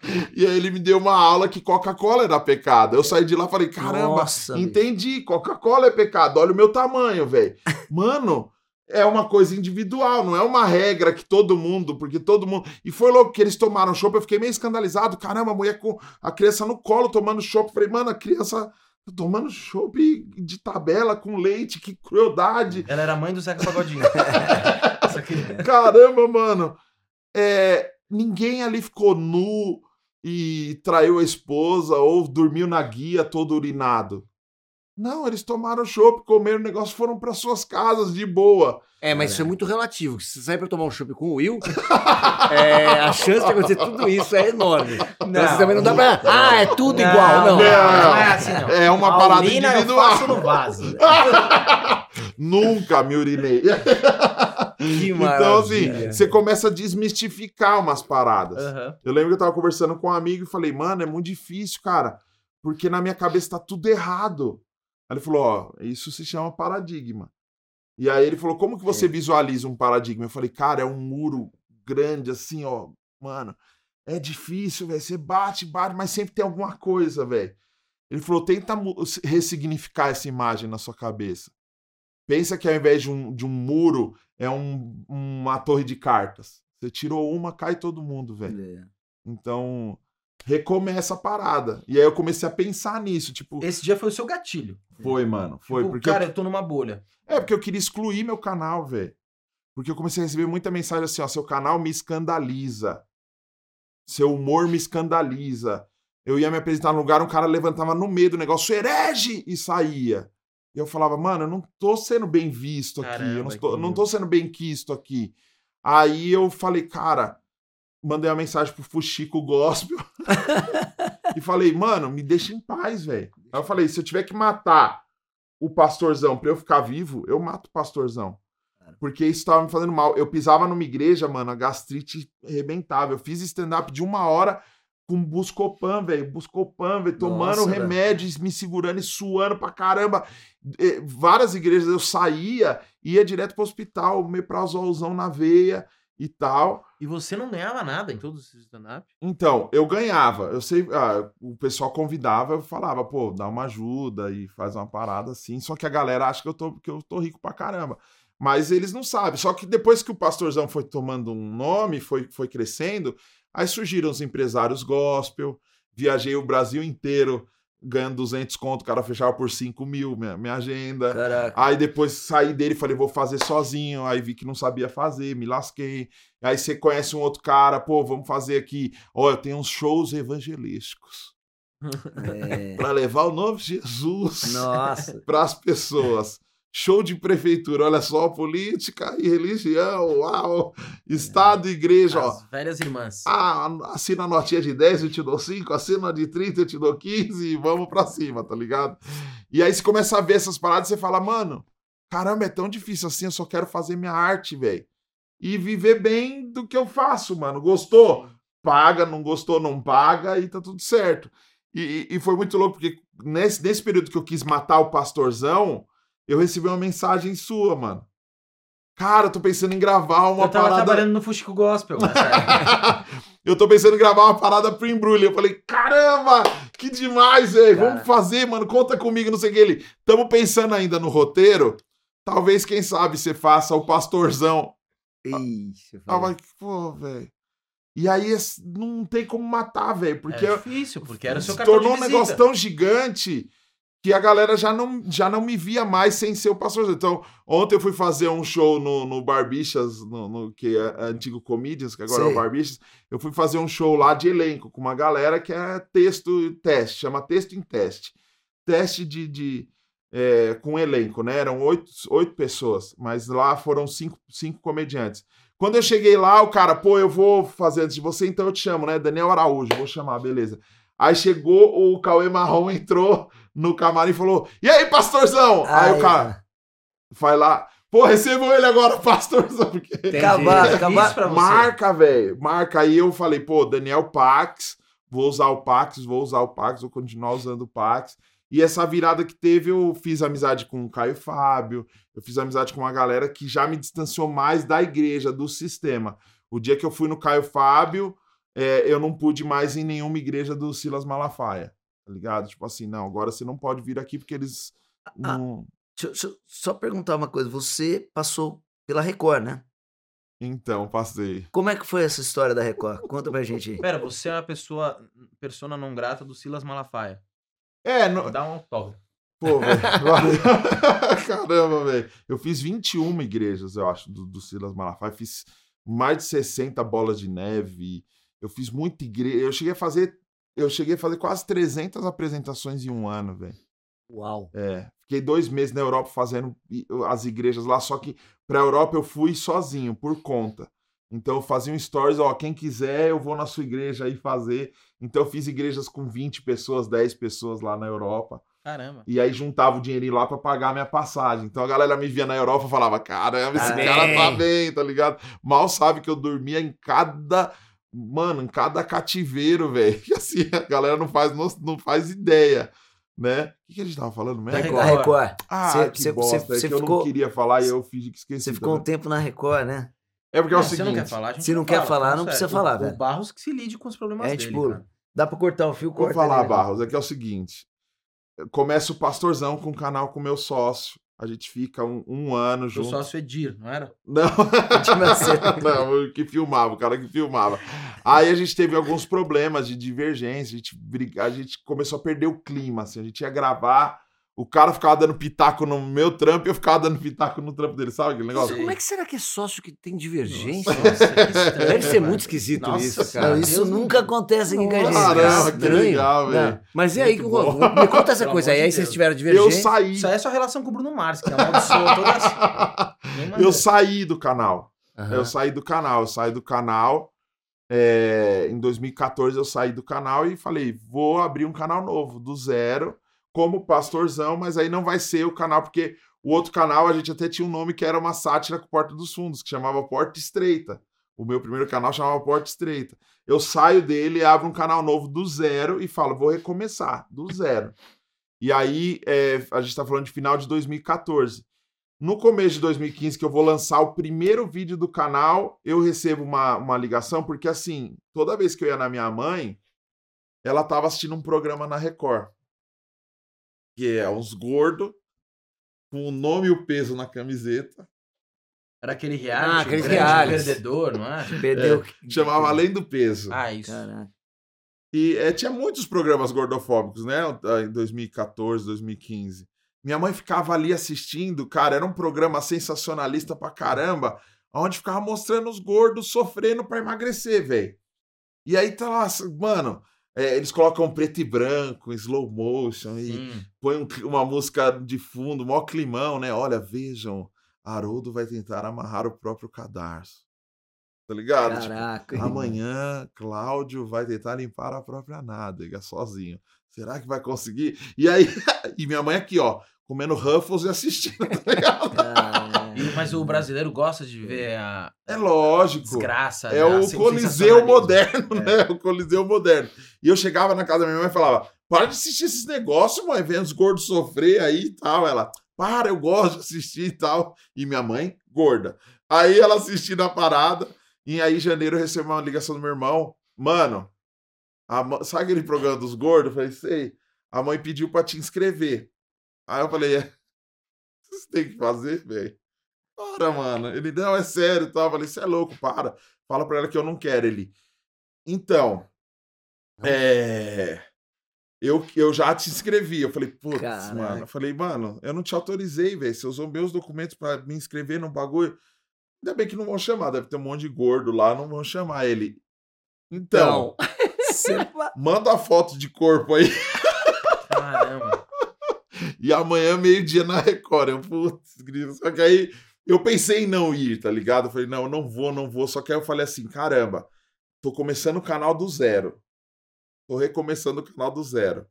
e aí ele me deu uma aula que Coca-Cola era pecado. Eu saí de lá e falei, caramba, Nossa. Entendi, Coca-Cola é pecado. Olha o meu tamanho, velho. Mano, é uma coisa individual, não é uma regra que todo mundo, porque todo mundo. E foi louco que eles tomaram chopp, eu fiquei meio escandalizado. Caramba, a mulher com a criança no colo tomando chopp. Falei, mano, a criança tomando chopp de tabela com leite, que crueldade. Ela era mãe do Zeca Pagodinho. Caramba, mano. É, ninguém ali ficou nu e traiu a esposa ou dormiu na guia todo urinado. Não, eles tomaram chopp, comeram o negócio, foram para suas casas de boa. É, mas isso é muito relativo. Se você sair pra tomar um chopp com o Will, é, a chance de acontecer tudo isso é enorme. Então, você também não dá pra. Ah, é tudo igual. Não. Não, não é assim, não. É uma A parada urina eu individual. faço no vaso. Nunca me urinei. Que Então, assim, você começa a desmistificar umas paradas. Aham. Eu lembro que eu tava conversando com um amigo e falei, mano, é muito difícil, cara, porque na minha cabeça tá tudo errado. Aí ele falou, ó, isso se chama paradigma. E aí ele falou, como que você visualiza um paradigma? Eu falei, cara, é um muro grande assim, ó, mano, é difícil, velho, você bate, bate, mas sempre tem alguma coisa, velho. Ele falou, tenta ressignificar essa imagem na sua cabeça. Pensa que ao invés de um, de um muro, é um- uma torre de cartas. Você tirou uma, cai todo mundo, velho. É. Então, recomeça a parada. E aí eu comecei a pensar nisso, tipo, Esse dia foi o seu gatilho. foi, mano, foi. Tipo, porque cara, eu, eu tô numa bolha. é, porque eu queria excluir meu canal, velho. Porque eu comecei a receber muita mensagem assim, ó, seu canal me escandaliza. Seu humor me escandaliza. Eu ia me apresentar num lugar, um cara levantava no meio do negócio, herege! E saía. E eu falava, mano, eu não tô sendo bem visto aqui, eu não Caramba, tô, que- não tô sendo bem quisto aqui. Aí eu falei, cara, mandei uma mensagem pro Fuxico Gospel e falei, mano, me deixa em paz, velho. Aí eu falei, se eu tiver que matar o pastorzão pra eu ficar vivo, eu mato o pastorzão. Porque isso tava me fazendo mal. Eu pisava numa igreja, mano, a gastrite arrebentava. Eu fiz stand-up de uma hora com Buscopan, velho. Buscopan, velho, tomando Nossa, remédio, me segurando e suando pra caramba. Várias igrejas eu saía, ia direto pro hospital, meprazolzão na veia e tal. E você não ganhava nada em todos esses stand-up? Então, eu ganhava. Eu sei, ah, o pessoal convidava, eu falava, pô, dá uma ajuda e faz uma parada assim. Só que a galera acha que eu tô, que eu tô rico pra caramba. Mas eles não sabem. Só que depois que o pastorzão foi tomando um nome, foi, foi crescendo, aí surgiram os empresários gospel. Viajei o Brasil inteiro ganhando 200 conto, o cara fechava por 5 mil minha, minha agenda. Caraca. Aí depois saí dele e falei, vou fazer sozinho. Aí vi que não sabia fazer, me lasquei. Aí você conhece um outro cara, pô, vamos fazer aqui. Ó, eu tenho uns shows evangelísticos É. para levar o nome de Jesus para as pessoas. Show de prefeitura, olha só, política e religião, uau, estado e igreja, ó. As velhas irmãs. Ah, assina a notinha de 10, eu te dou 5, assina de 30, eu te dou 15 e vamos pra cima, tá ligado? E aí você começa a ver essas paradas e você fala, mano, caramba, é tão difícil assim, eu só quero fazer minha arte, velho. E viver bem do que eu faço, mano. Gostou? Paga, não gostou, não paga e tá tudo certo. E, e- e foi muito louco, porque nesse, nesse período que eu quis matar o pastorzão, eu recebi uma mensagem sua, mano. Cara, eu tô pensando em gravar uma eu tava parada. trabalhando no Fusco Gospel. época. eu tô pensando em gravar uma parada pro embrulho. Eu falei, caramba, que demais, velho. Vamos fazer, mano. Conta comigo, não sei o que. Ele, tamo pensando ainda no roteiro. Talvez, quem sabe, você faça o pastorzão. Ixi, eu Ah, mas, pô, velho. E aí não tem como matar, velho. Porque É difícil, porque era o seu se cartão tornou de um negócio tão gigante que a galera já não, já não me via mais sem ser o pastorzão. Então, ontem eu fui fazer um show no, no Barbichas, no, no- que é antigo Comedians, que agora é Sei. o Barbichas. Eu fui fazer um show lá de elenco com uma galera que é texto e teste, chama texto em teste. Teste de, de é, com elenco, né? Eram oito, oito pessoas, mas lá foram cinco, cinco comediantes. Quando eu cheguei lá, o cara, pô, eu vou fazer antes de você, então eu te chamo, né? Daniel Araújo, vou chamar, beleza. Aí chegou o Cauê Marrom, entrou no camarim e falou: E aí, pastorzão? aí o cara vai lá, pô, recebam ele agora, pastorzão, porque Acabar, acabar. Isso pra você. Marca, velho. Marca. Aí eu falei, pô, Daniel Pax, vou usar o Pax, vou usar o Pax, vou continuar usando o Pax. E essa virada que teve, eu fiz amizade com o Caio Fábio, eu fiz amizade com uma galera que já me distanciou mais da igreja, do sistema. O dia que eu fui no Caio Fábio, é, eu não pude mais ir em nenhuma igreja do Silas Malafaia, tá ligado? Tipo assim, não, agora você não pode vir aqui porque eles não... Deixa, eu- deixa eu só perguntar uma coisa. Você passou pela Record, né? Então, passei. Como é que foi essa história da Record? Conta pra gente aí. Pera, você é a pessoa, persona não grata do Silas Malafaia. É, no, Dá um autógrafo. Pô, velho. Caramba, velho. Eu fiz 21 igrejas, eu acho, do, do Silas Malafaia. Fiz mais de 60 bolas de neve. Eu fiz muita igreja. Eu cheguei a fazer. Eu cheguei a fazer quase 300 apresentações em um ano, velho. Uau. É. Fiquei dois meses na Europa fazendo as igrejas lá, só que pra Europa eu fui sozinho, por conta. Então eu fazia um stories, ó, quem quiser eu vou na sua igreja aí fazer. Então eu fiz igrejas com 20 pessoas, 10 pessoas lá na Europa. Caramba. E aí juntava o dinheirinho lá pra pagar a minha passagem. Então a galera me via na Europa e falava: caramba, esse Tá cara tá bem." bem, tá ligado? Mal sabe que eu dormia em cada. Mano, em cada cativeiro, velho. Que assim, a galera não faz, não, não faz ideia, né? O que, que a gente tava falando mesmo? Da Da Record. Ah, Cê- que cê- bosta. cê- é cê que eu ficou- não queria falar e eu fingi que esqueci. Você ficou um tempo na Record, né? É porque é o seguinte. não quer falar, Se não quer fala, falar, falando não sério. precisa falar, o, velho. O Barros que se lide com os problemas A gente dele, pula. cara. Dá pra cortar o fio, Vou corta. falar, ele. Barros, é que é o seguinte. Começa o pastorzão com o canal com meu sócio. A gente fica um, um ano O junto. sócio Edir, não era? Não, não, o que filmava, o cara que filmava. Aí a gente teve alguns problemas de divergência, a gente, briga- a gente começou a perder o clima, assim, a gente ia gravar, o cara ficava dando pitaco no meu trampo e eu ficava dando pitaco no trampo dele, sabe aquele negócio? Como é que será que é sócio que tem divergência? Nossa, estranho, Deve ser muito esquisito Nossa isso, cara. Não, isso Deus nunca acontece aqui com a gente. Caramba, cara. que Estranho. legal, velho. Mas e aí, me conta essa Pelo coisa aí. amor Aí vocês tiveram Eu divergência. saí, Isso aí é sua relação com o Bruno Mars, que amaldiçoou todas as... Nem eu saí do canal. Aham. Eu saí do canal, eu saí do canal. é, em 2014 eu saí do canal e falei, vou abrir um canal novo, do zero, como pastorzão, mas aí não vai ser o canal, porque o outro canal a gente até tinha um nome que era uma sátira com Porta dos Fundos, que chamava Porta Estreita. O meu primeiro canal chamava Porta Estreita. Eu saio dele, abro um canal novo do zero e falo, vou recomeçar, do zero. E aí, é, a gente tá falando de final de 2014. No começo de 2015, que eu vou lançar o primeiro vídeo do canal, eu recebo uma, uma ligação, porque assim, toda vez que eu ia na minha mãe, ela tava assistindo um programa na Record. Que é uns gordos, com o nome e o peso na camiseta. Era aquele Ah, reality, aquele o grande reality. perdedor, não é? Perdeu. Chamava Além do Peso. Ah, isso. Caraca. E é, tinha muitos programas gordofóbicos, né? Em 2014, 2015. Minha mãe ficava ali assistindo, cara, era um programa sensacionalista pra caramba, onde ficava mostrando os gordos sofrendo pra emagrecer, velho. E aí tá lá, mano, é, eles colocam preto e branco, slow motion, e Sim. põe um uma música de fundo, mó climão, né? Olha, vejam, Haroldo vai tentar amarrar o próprio cadarço. Tá ligado? Tipo, Caraca. Amanhã, Cláudio vai tentar limpar a própria nádega sozinho. Será que vai conseguir? E aí, e minha mãe aqui, ó, comendo Ruffles e assistindo, tá ligado? E- Mas o brasileiro gosta de ver a É lógico. desgraça. É né? o Coliseu moderno, né? O Coliseu moderno. E eu chegava na casa da minha mãe e falava: para de assistir esses negócios, mãe, vendo os gordos sofrer aí e tal. Ela, para, eu gosto de assistir e tal. E minha mãe, gorda. Aí ela assistindo a parada. E aí, em janeiro, eu recebi uma ligação do meu irmão. Mano, a sabe aquele programa dos gordos? Eu falei, sei. A mãe pediu pra te inscrever. Aí eu falei, é. Você tem que fazer, velho. Para, mano. Ele, não, é sério. e tal. Eu falei, você é louco, para. Fala pra ela que eu não quero. Ele, então, é. eu, eu já te inscrevi. Eu falei, putz, Caraca. mano. Eu falei, mano, eu não te autorizei, velho. Você usou meus documentos pra me inscrever no bagulho. Ainda bem que não vão chamar, deve ter um monte de gordo lá, não vão chamar ele. Então, manda a foto de corpo aí. Caramba. E amanhã, meio-dia na Record. Eu, putz, grilo. Só que aí eu pensei em não ir, tá ligado? Eu falei, não, eu não vou, não vou. Só que aí eu falei assim, caramba, tô começando o canal do zero. Tô recomeçando o canal do zero.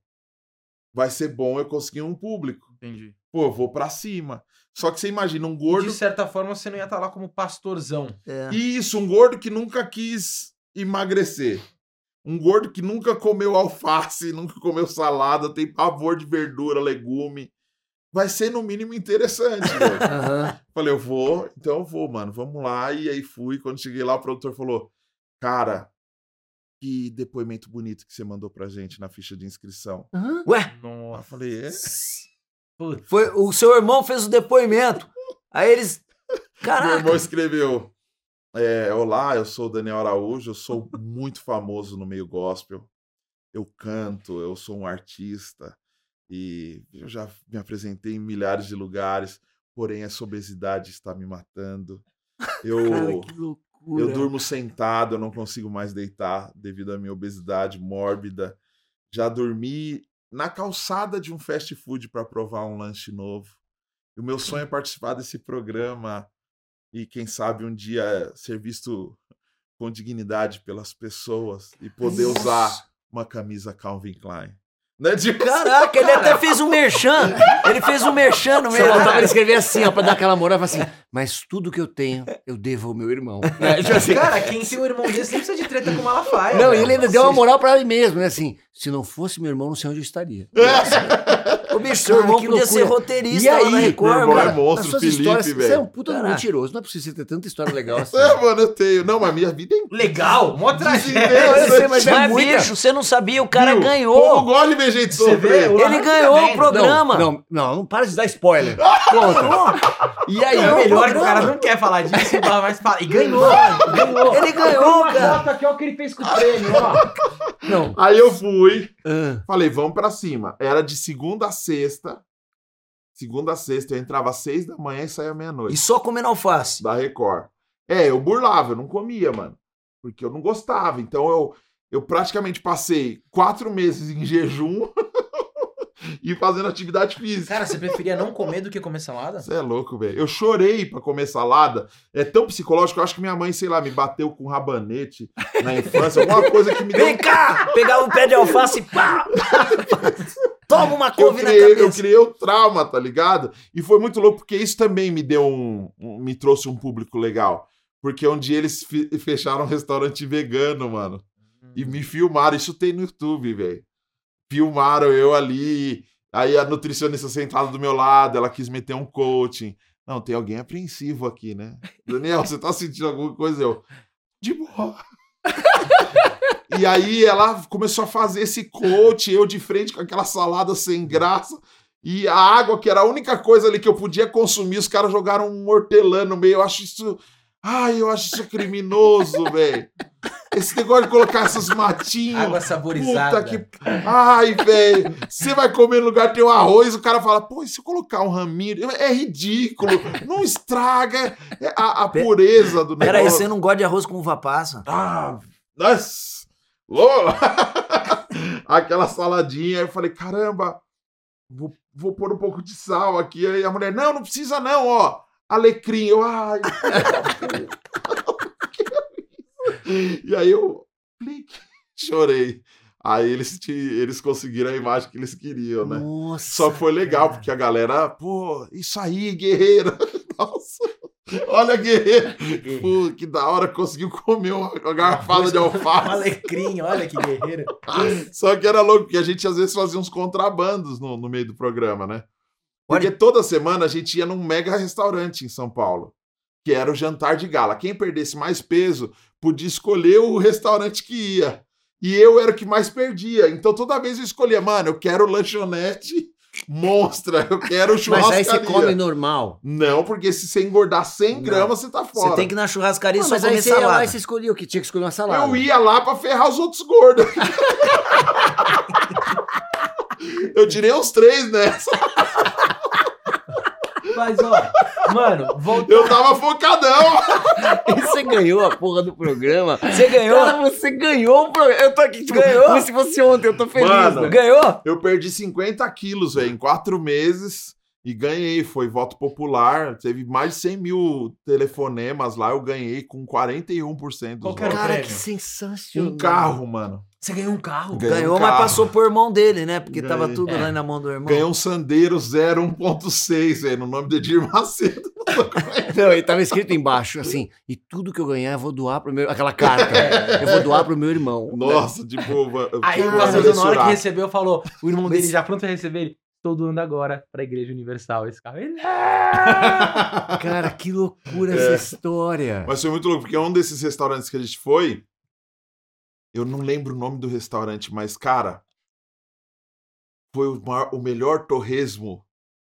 Vai ser bom eu conseguir um público. Entendi. Pô, eu vou pra cima. Só que você imagina um E gordo. de certa forma você não ia estar lá como pastorzão. É. Isso, um gordo que nunca quis emagrecer. Um gordo que nunca comeu alface, nunca comeu salada, tem pavor de verdura, legume. Vai ser no mínimo interessante, velho. Aham. Falei, eu vou, então eu vou, mano. Vamos lá. E aí fui. Quando cheguei lá, o produtor falou: Cara, que depoimento bonito que você mandou pra gente na ficha de inscrição. Ué, Eu Nossa. falei, é? Foi, o seu irmão fez o depoimento. Aí eles. Meu Caraca. irmão escreveu: é, Olá, eu sou o Daniel Araújo, eu sou muito famoso no meio gospel. Eu canto, eu sou um artista e eu já me apresentei em milhares de lugares, porém essa obesidade está me matando. Eu, Cara, que loucura. eu durmo sentado, eu não consigo mais deitar devido à minha obesidade mórbida. Já dormi na calçada de um fast food para provar um lanche novo. E o meu sonho é participar desse programa e, quem sabe, um dia ser visto com dignidade pelas pessoas e poder usar uma camisa Calvin Klein. Né, tipo, Caraca, ele até fez um merchan. Ele fez um merchan no Só meio. faltava ele escrever assim, ó, pra dar aquela moral, e falar assim, mas tudo que eu tenho, eu devo ao meu irmão. Né? Tipo assim, Cara, quem tem um irmão desse precisa de treta com Malafaia. não, e velho. ele ainda deu uma moral pra ele mesmo, né? Assim, se não fosse meu irmão, não sei onde eu estaria. O bicho, seu Cara, irmão que podia ser roteirista E lá na aí, Record, meu irmão mano. é monstro, suas Felipe, histórias, velho. Você é um puta Caraca. mentiroso, não é possível você ter tanta história legal assim. É, mano, eu tenho. Não, mas minha vida é Legal, mó tragédia. Mas é Mas, muita- bicho, você não sabia, o cara Viu? Ganhou. gosta de ver gente Você vê, sofrer. Ele ganhou o programa. Não, não, não, não para de dar spoiler. Conta. E aí, É o melhor que o cara não quer falar disso, mais fala. E ganhou, ganhou. Ele ganhou, cara. Foto aqui, ó, o que ele fez com o prêmio, ó. Não. Aí eu fui, Ah, falei, vamos pra cima. Era de segunda a sexta. Segunda a sexta, eu entrava às seis da manhã e saía E meia-noite. só comendo alface. Da Record. É, eu burlava, eu não comia, mano. Porque eu não gostava. Então eu, eu praticamente passei quatro meses em jejum e fazendo atividade física. Cara, você preferia não comer do que comer salada? Você é louco, velho. Eu chorei pra comer salada. É tão psicológico, eu acho que minha mãe, sei lá, me bateu com rabanete na infância, alguma coisa que me deu Vem cá! Pegava o pé de alface e pá! Toma uma eu couve na criei, eu cabeça. criei o trauma, tá ligado? E foi muito louco, porque isso também me deu um. um- me trouxe um público legal. Porque um dia eles fe- fecharam um restaurante vegano, mano. E me filmaram. Isso tem no YouTube, velho. Filmaram eu ali. Aí a nutricionista sentada do meu lado, ela quis meter um coaching. Não, tem alguém apreensivo aqui, né? Daniel, você tá sentindo alguma coisa? Eu. De boa. E aí ela começou a fazer esse coach, eu de frente com aquela salada sem graça. E a água, que era a única coisa ali que eu podia consumir, os caras jogaram um hortelã no meio. Eu acho isso. Ai, eu acho isso criminoso, velho. Esse negócio de colocar essas matinhos. Água saborizada. Puta que. Ai, velho. Você vai comer no lugar tem o arroz, o cara fala, pô, e se eu colocar um raminho? É ridículo. Não estraga é a, a pureza do negócio. Peraí, você não gosta de arroz com uva passa? Ah, nossa! Ô! Aquela saladinha, eu falei, caramba, vou, vou pôr um pouco de sal aqui. Aí a mulher, não, não precisa não, ó. Alecrim, eu, ai. e aí eu, clique, chorei. Aí eles, te, eles conseguiram a imagem que eles queriam, né? Nossa. Só foi legal, porque a galera, pô, isso aí, guerreiro. Nossa, olha, guerreiro. Pô, que da hora, conseguiu comer uma, garrafada de Um alface. alecrim, olha que guerreiro. Só que era louco, porque a gente às vezes fazia uns contrabandos no, no meio do programa, né? Porque toda semana a gente ia num mega restaurante em São Paulo, que era o jantar de gala. Quem perdesse mais peso podia escolher o restaurante que ia. E eu era o que mais perdia. Então toda vez eu escolhia, mano, eu quero lanchonete monstra, eu quero Mas churrascaria. aí você come normal. Não, porque se você engordar 100 Não. gramas, você tá fora. Você tem que ir na churrascaria Não, só mas aí comer você ia lá salada. e você escolhia o que? Tinha que escolher uma salada. Eu ia lá pra ferrar os outros gordos. tirei os três nessa. Mas, ó, mano, volta. Eu tava focadão. E você ganhou a porra do programa. Você ganhou? Cara, você ganhou o programa. Eu tô aqui, tipo, Ganhou? como se fosse ontem, eu tô feliz, Mano, né? Ganhou? Eu perdi 50 quilos, velho, em quatro meses. E ganhei, foi voto popular. Teve mais de 100 mil telefonemas lá. Eu ganhei com 41% dos Qual votos. Cara, que sensacional. Um carro, mano. Você ganhou um carro. Ganhei um Ganhou, mas carro. passou por irmão dele, né? Porque tava Ganhei. tudo É. lá na mão do irmão. Ganhei um Sandero 0 1.6, velho, no nome de Edir Macedo. Não, ele tava escrito embaixo, assim, e tudo que eu ganhar eu vou doar pro meu... Aquela carta, eu vou doar pro meu irmão. Nossa, tipo, va- Aí o Cazuza, na hora que recebeu, falou: o irmão dele Mas- já pronto pra receber ele. Estou doando agora pra Igreja Universal esse carro. Ele, Cara, que loucura essa história. Mas foi muito louco, porque um desses restaurantes que a gente foi, eu não lembro o nome do restaurante, mas, cara, foi o, maior- o melhor torresmo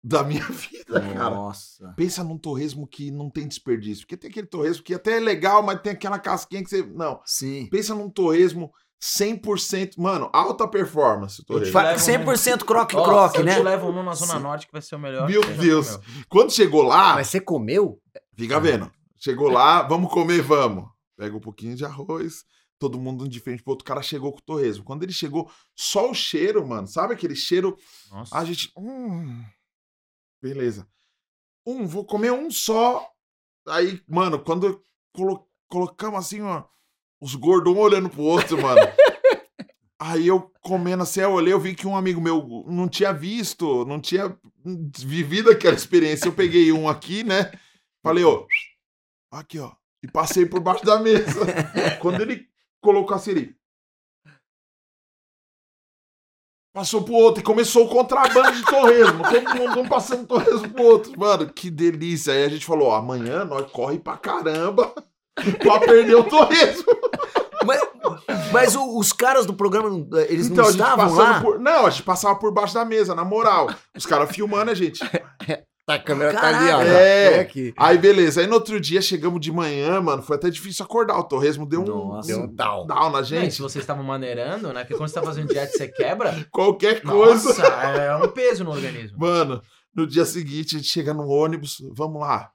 da minha vida, cara. Nossa. Pensa num torresmo que não tem desperdício. Porque tem aquele torresmo que até é legal, mas tem aquela casquinha que você. Não. Sim. Pensa num torresmo 100%. Mano, alta performance Fa- 100% Ó, croque-croque, eu né? te levo um na Zona Sim. Norte que vai ser o melhor. Meu Deus. Quando chegou lá, Mas você comeu? fica vendo. Chegou lá, vamos comer, vamos. Pega um pouquinho de arroz. Todo mundo de frente pro outro. O cara chegou com o torresmo. Quando ele chegou, só o cheiro, mano. Sabe aquele cheiro? Nossa. A gente. Hum, beleza. Um, vou comer um só. Aí, mano, quando colo- colocamos assim, ó, os gordos um olhando pro outro, mano. Aí eu comendo assim, eu olhei, eu vi que um amigo meu não tinha visto, não tinha vivido aquela experiência. Eu peguei um aqui, né? Falei, ó, aqui, ó. E passei por baixo da mesa. Quando ele colocou assim, ele. Passou pro outro e começou o contrabando de torresmo. Todo mundo um passando torresmo pro outro. Mano, que delícia. Aí a gente falou: ó, amanhã nós corre pra caramba pra perder o torresmo. Mas, mas o- os caras do programa, não- eles Então não a gente estavam lá? por. Não, a gente passava por baixo da mesa, na moral. Os caras filmando a gente. Tá, a câmera tá ali, ó. Caraca. É. Aqui. Aí, beleza. Aí no outro dia chegamos de manhã, mano. Foi até difícil acordar. O torresmo deu um, Nossa. Deu um down. down na Não, gente. se vocês estavam maneirando, né? Porque quando você tá fazendo dieta, você quebra. Qualquer coisa. Nossa, é um peso no organismo. Mano, no dia seguinte a gente chega no ônibus, vamos lá.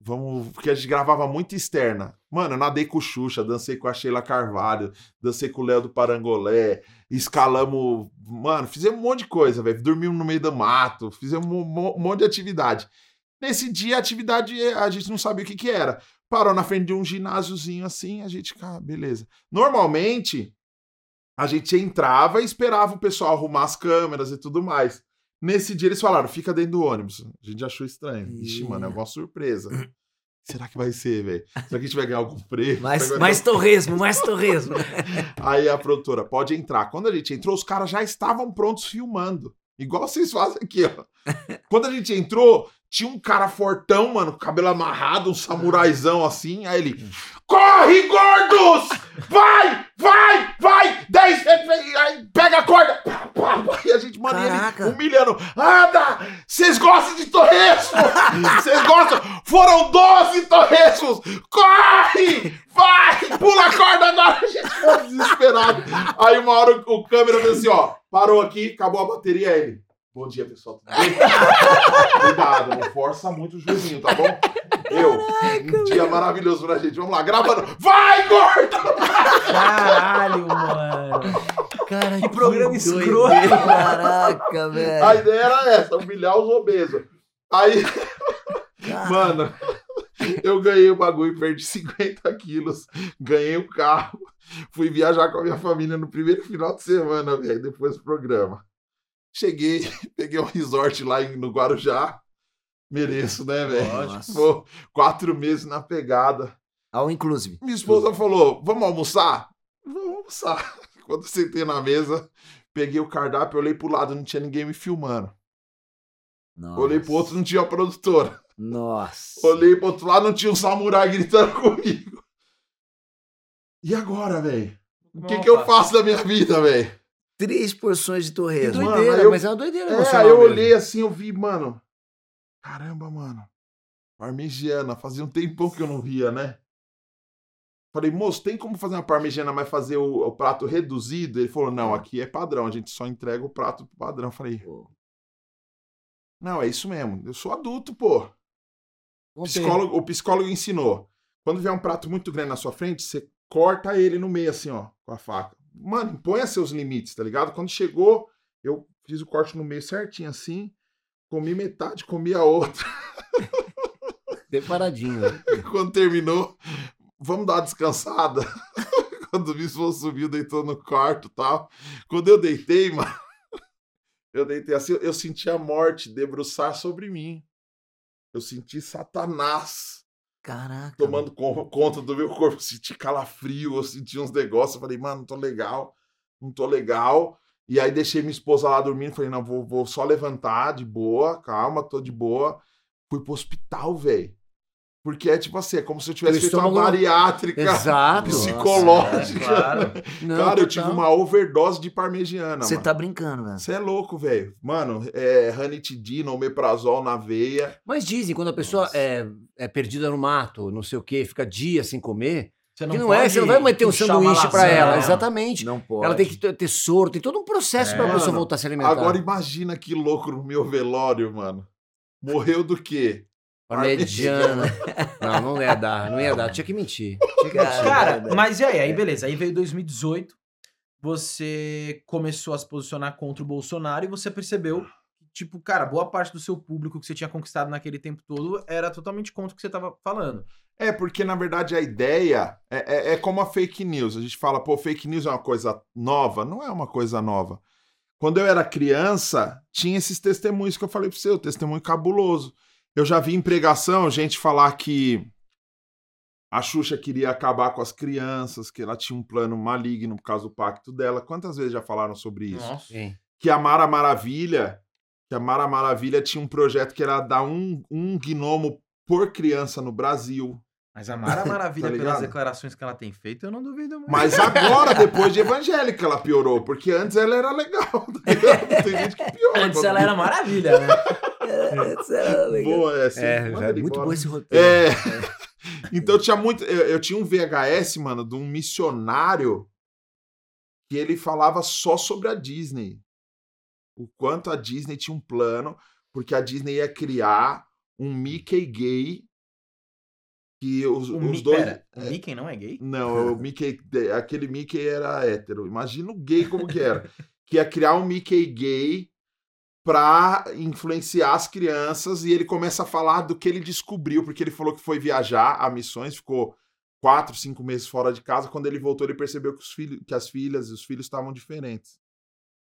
Vamos, porque a gente gravava muito externa. Mano, eu nadei com o Xuxa, dancei com a Sheila Carvalho, dancei com o Léo do Parangolé, escalamos, mano, fizemos um monte de coisa, velho. Dormimos no meio do mato, fizemos um, um monte de atividade. Nesse dia a atividade a gente não sabia o que que era. Parou na frente de um ginásiozinho assim, a gente, ah, beleza. Normalmente a gente entrava e esperava o pessoal arrumar as câmeras e tudo mais. Nesse dia eles falaram, fica dentro do ônibus. A gente achou estranho. Ixi, mano, é uma surpresa. Será que vai ser, velho? Será que a gente vai ganhar algum prêmio? Mais, mais torresmo, mais torresmo. Aí a produtora, pode entrar. Quando a gente entrou, os caras já estavam prontos filmando. Igual vocês fazem aqui, ó. Quando a gente entrou, tinha um cara fortão, mano, cabelo amarrado, um samuraizão assim. Aí ele, corre, gordos! Vai, vai, vai! Dez, aí pega a corda! E a gente, mano, e ele humilhando. Anda! Vocês gostam de torresmo? Vocês gostam? Foram 12 torresmos! Corre! Vai! Pula a corda agora! A gente ficou desesperado. Aí uma hora o, câmera fez assim, ó. Parou aqui, acabou a bateria. Ele. Bom dia, pessoal. Tudo bem? Cuidado, não força muito o joelhinho, tá bom? Eu. Um dia maravilhoso pra gente. Vamos lá, gravando. Vai, gordo! Caralho, mano. Cara, Que programa doideira. escroto. Caraca, velho. A ideia era essa, humilhar os obesos. Aí, Caraca. mano, eu ganhei o bagulho, perdi 50 quilos, ganhei o carro, fui viajar com a minha família no primeiro final de semana, velho, depois do programa. Cheguei, peguei um resort lá no Guarujá. Mereço, né, velho? Quatro meses na pegada. Ao inclusive. Minha esposa falou: vamos almoçar? Vamos almoçar. Quando eu sentei na mesa, peguei o cardápio, olhei pro lado, não tinha ninguém me filmando. Nossa. Olhei pro outro, não tinha a produtora. Nossa. Olhei pro outro lado, não tinha um samurai gritando comigo. E agora, velho? O que, que eu faço da minha vida, velho? Três porções de torresmo. Mano, doideira, eu- mas é uma doideira É, aí eu mesmo. olhei assim, eu vi, mano. Caramba, mano. Parmegiana, fazia um tempão que eu não via, né? Falei, moço, tem como fazer uma parmegiana, mas fazer o, o prato reduzido? Ele falou, não, aqui é padrão, a gente só entrega o prato padrão. Falei, Pô. não, é isso mesmo, eu sou adulto, pô. Psicólogo, o psicólogo ensinou. Quando vier um prato muito grande na sua frente, você corta ele no meio, assim, ó, com a faca. Mano, ponha seus limites, tá ligado? Quando chegou, eu fiz o corte no meio certinho, assim, comi metade, comi a outra. Separadinho. né? Quando terminou, vamos dar uma descansada. Quando o esposa subiu, deitou no quarto e tal. Quando eu deitei, mano, eu deitei assim, eu senti a morte debruçar sobre mim. Eu senti Satanás Caraca. tomando con- conta do meu corpo. Senti calafrio, eu senti uns negócios. Falei, mano, não tô legal, não tô legal. E aí deixei minha esposa lá dormindo. Falei, não, vou, vou só levantar de boa, calma, tô de boa. Fui pro hospital, velho. Porque é tipo assim, é como se eu tivesse feito uma bariátrica Exato. psicológica. Claro. Não, Cara, eu tive uma overdose de parmegiana. Você tá brincando, velho. Você é louco, velho. Mano, é ranitidina, omeprazol na veia. Mas dizem, quando a pessoa Nossa. é, é perdida no mato, não sei o quê, fica dias sem comer, Você que não é, você não vai meter um sanduíche pra lasanha, ela. né? Exatamente. Não pode. Ela tem que ter soro, tem todo um processo É. pra pessoa Mano, voltar a se alimentar. Agora imagina que louco no meu velório, mano. Morreu do quê? Parmegiana. não, não ia dar, não ia dar. Tinha que mentir. Tinha que mentir. Cara, Cara, mas e aí? Aí beleza. Aí veio 2018, você começou a se posicionar contra o Bolsonaro e você percebeu que, tipo, cara, boa parte do seu público que você tinha conquistado naquele tempo todo era totalmente contra o que você tava falando. É, porque na verdade a ideia é, é, é como a fake news. A gente fala, pô, fake news é uma coisa nova. Não é uma coisa nova. Quando eu era criança, tinha esses testemunhos que eu falei pra você, o testemunho cabuloso. Eu já vi em pregação gente falar que a Xuxa queria acabar com as crianças, que ela tinha um plano maligno por causa do pacto dela. Quantas vezes já falaram sobre isso? Nossa. Que a Mara Maravilha, que a Mara Maravilha tinha um projeto que era dar um, um gnomo por criança no Brasil. Mas a Mara Maravilha, Tá pelas declarações que ela tem feito, eu não duvido muito. Mas agora, depois de evangélica, ela piorou, porque antes ela era legal. tá? Tem gente que piora. Antes ela era maravilha, né? É, boa, essa. É, já é muito embora. bom esse roteiro. É. Então tinha muito. Eu, eu tinha um VHS, mano, de um missionário que ele falava só sobre a Disney. O quanto a Disney tinha um plano, porque a Disney ia criar um Mickey gay. Que os, O os Mi- dois. Pera, o Mickey não é gay? Não, o Mickey, aquele Mickey era hétero. Imagina o gay como que era. que ia criar um Mickey gay pra influenciar as crianças e ele começa a falar do que ele descobriu, porque ele falou que foi viajar a missões, ficou quatro, cinco meses fora de casa. Quando ele voltou, ele percebeu que, os filhos, que as filhas e os filhos estavam diferentes.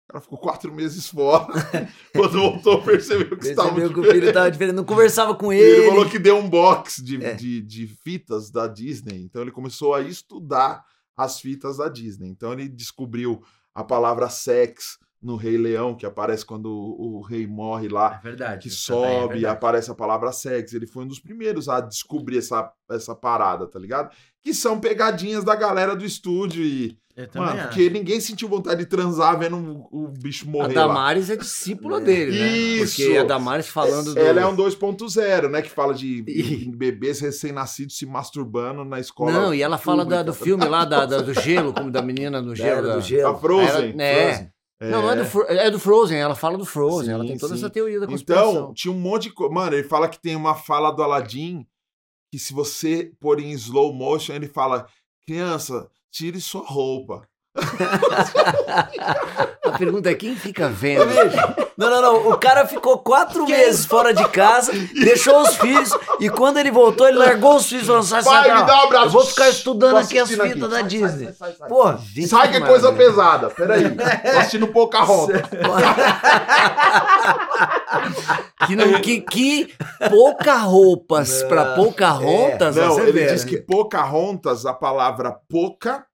O cara ficou quatro meses fora. Quando voltou, percebeu que Percebeu que o diferentes. filho tava diferente, não conversava com ele. ele falou que deu um box de, É. de, de fitas da Disney. Então ele começou a estudar as fitas da Disney. Então ele descobriu a palavra sex no Rei Leão, que aparece quando o, o rei morre lá, É verdade. que é sobe, verdade. aparece a palavra sex. Ele foi um dos primeiros a descobrir essa, essa parada, tá ligado? Que são pegadinhas da galera do estúdio e. Mano, acho. porque ninguém sentiu vontade de transar vendo o, o bicho A morrer lá. Damares é discípula É. dele, né? Isso. Porque a Damares falando do... Ela é um 2.0, né? Que fala de E- bebês recém-nascidos se masturbando na escola. Não, e ela fala da- do pública. filme lá, da, da- do gelo, como da menina do Da gelo. era da- do gelo. A Frozen. Ela- é. Frozen. Não, não é do, Fro- é do Frozen, ela fala do Frozen, ela Sim, tem toda sim. essa teoria da conspiração. Então, tinha um monte de coisa. Mano, ele fala que tem uma fala do Aladdin que se você pôr em slow motion, ele fala: criança, tire sua roupa. A pergunta é quem fica vendo? Não, não, não. O cara ficou quatro meses fora de casa, deixou os filhos, e quando ele voltou, ele largou os filhos e falou: sai, sai, Vai, me não. dá um abraço. Eu vou ficar estudando aqui as fitas aqui. da Sai, Disney. sai, sai, sai. Pô, Gente, Sai que é coisa pesada. Peraí. Tô assistindo Pocahontas. Que, não, que, que pouca roupas pra pouca rontas, Não, você ele vê, diz né? que Pocahontas, a palavra poca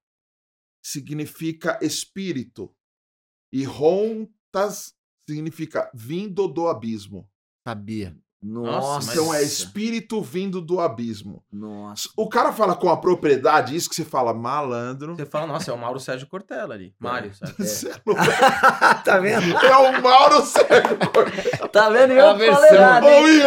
significa espírito. E rontas significa vindo do abismo. Sabia. Nossa, Então é Nossa. espírito vindo do abismo. Nossa. O cara fala com a propriedade, isso que você fala, malandro. Você fala, nossa, é o Mauro Sérgio Cortella ali. Mário, sabe? Você é louco. tá vendo? É o Mauro Sérgio Cortella. Tá vendo? É Eu a que falei Ô,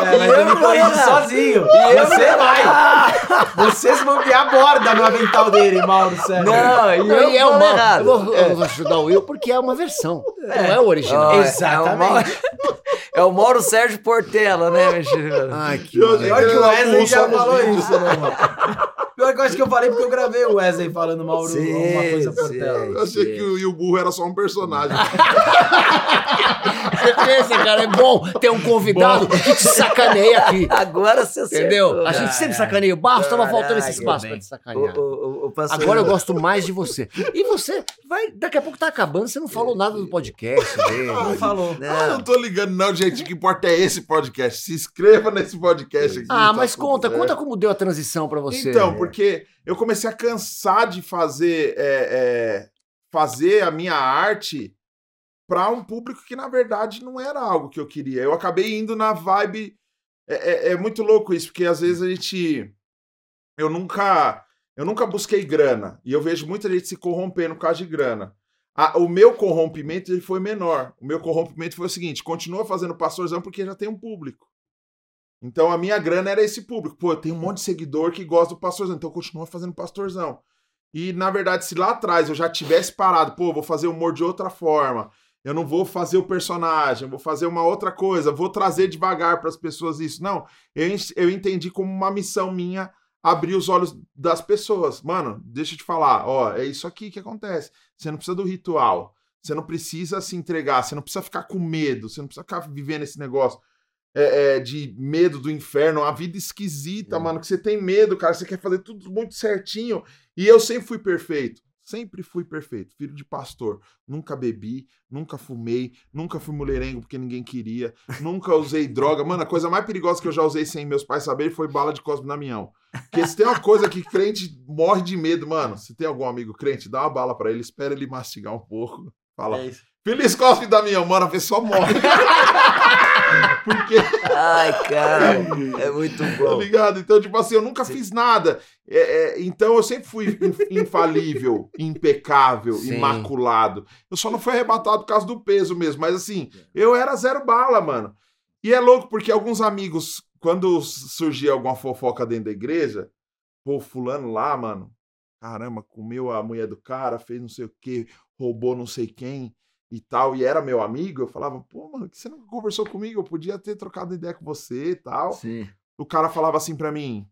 É, mas eu me corrijo sozinho. Você vai. Você se bobear, borda no avental dele, Mauro Sérgio. Não, e Não, eu e é uma, errado. eu, vou, eu vou ajudar o Will porque é uma versão, não é o original. Ó, Exatamente. É o, Mauro, é o Mauro Sérgio Portela, né, filho? Ai, que. Pior que o Wesley já falou isso, né, mano? Pior que eu acho que eu falei porque eu gravei o Wesley falando Mauro Sim, alguma coisa sim. Portela. Eu achei que o, e o burro era só um personagem. Você pensa, cara, é bom ter um convidado que te sacaneia aqui. Agora você Entendeu? acertou. A gente sempre sacaneia o Barros, tava faltando esse espaço pra te sacanear. o, o, Agora eu gosto mais de você. E você vai, daqui a pouco tá acabando, você não falou nada do podcast dele. Não falou. Ah, eu não tô ligando, não, gente. O que importa é esse podcast. Se inscreva nesse podcast aqui. Ah, tá mas conta, certo. conta como deu a transição pra você. Então, porque eu comecei a cansar de fazer, é, é, fazer a minha arte para um público que, na verdade, não era algo que eu queria. Eu acabei indo na vibe. É, é- é muito louco isso, porque às vezes a gente. Eu nunca. Eu nunca busquei grana. E eu vejo muita gente se corrompendo por causa de grana. A- o meu corrompimento ele foi menor. O meu corrompimento foi o seguinte: continua fazendo pastorzão porque já tem um público. Então a minha grana era esse público. Pô, eu tenho um monte de seguidor que gosta do pastorzão, então continua fazendo pastorzão. E na verdade, se lá atrás eu já tivesse parado, pô, vou fazer humor de outra forma, eu não vou fazer o personagem, vou fazer uma outra coisa, vou trazer devagar para as pessoas isso. Não, eu, eu entendi como uma missão minha abrir os olhos das pessoas. Mano, deixa eu te falar, ó, é isso aqui que acontece. Você não precisa do ritual, você não precisa se entregar, você não precisa ficar com medo, você não precisa ficar vivendo esse negócio é, é, de medo do inferno, uma vida esquisita, mano, que você tem medo, cara, você quer fazer tudo muito certinho. E eu sempre fui perfeito. Sempre fui perfeito, filho de pastor. Nunca bebi, nunca fumei, nunca fui mulherengo porque ninguém queria, nunca usei droga. Mano, a coisa mais perigosa que eu já usei sem meus pais saberem foi bala de Cosme Damião. Porque se tem uma coisa que crente morre de medo, mano, se tem algum amigo crente, dá uma bala pra ele, espera ele mastigar um pouco. Fala, É. Feliz Cosme Damião, mano, a pessoa morre. porque Ai, cara, é muito Tá bom. ligado? Então, tipo assim, eu nunca fiz nada. É, é, então, eu sempre fui inf- infalível, impecável, Sim. imaculado. Eu só não fui arrebatado por causa do peso mesmo. Mas, assim, eu era zero bala, mano. E é louco, porque alguns amigos, quando surgia alguma fofoca dentro da igreja, pô, fulano lá, mano, caramba, comeu a mulher do cara, fez não sei o quê, roubou não sei quem e tal, e era meu amigo, eu falava, pô, mano, que você nunca conversou comigo? Eu podia ter trocado ideia com você e tal Sim. o cara falava assim pra mim: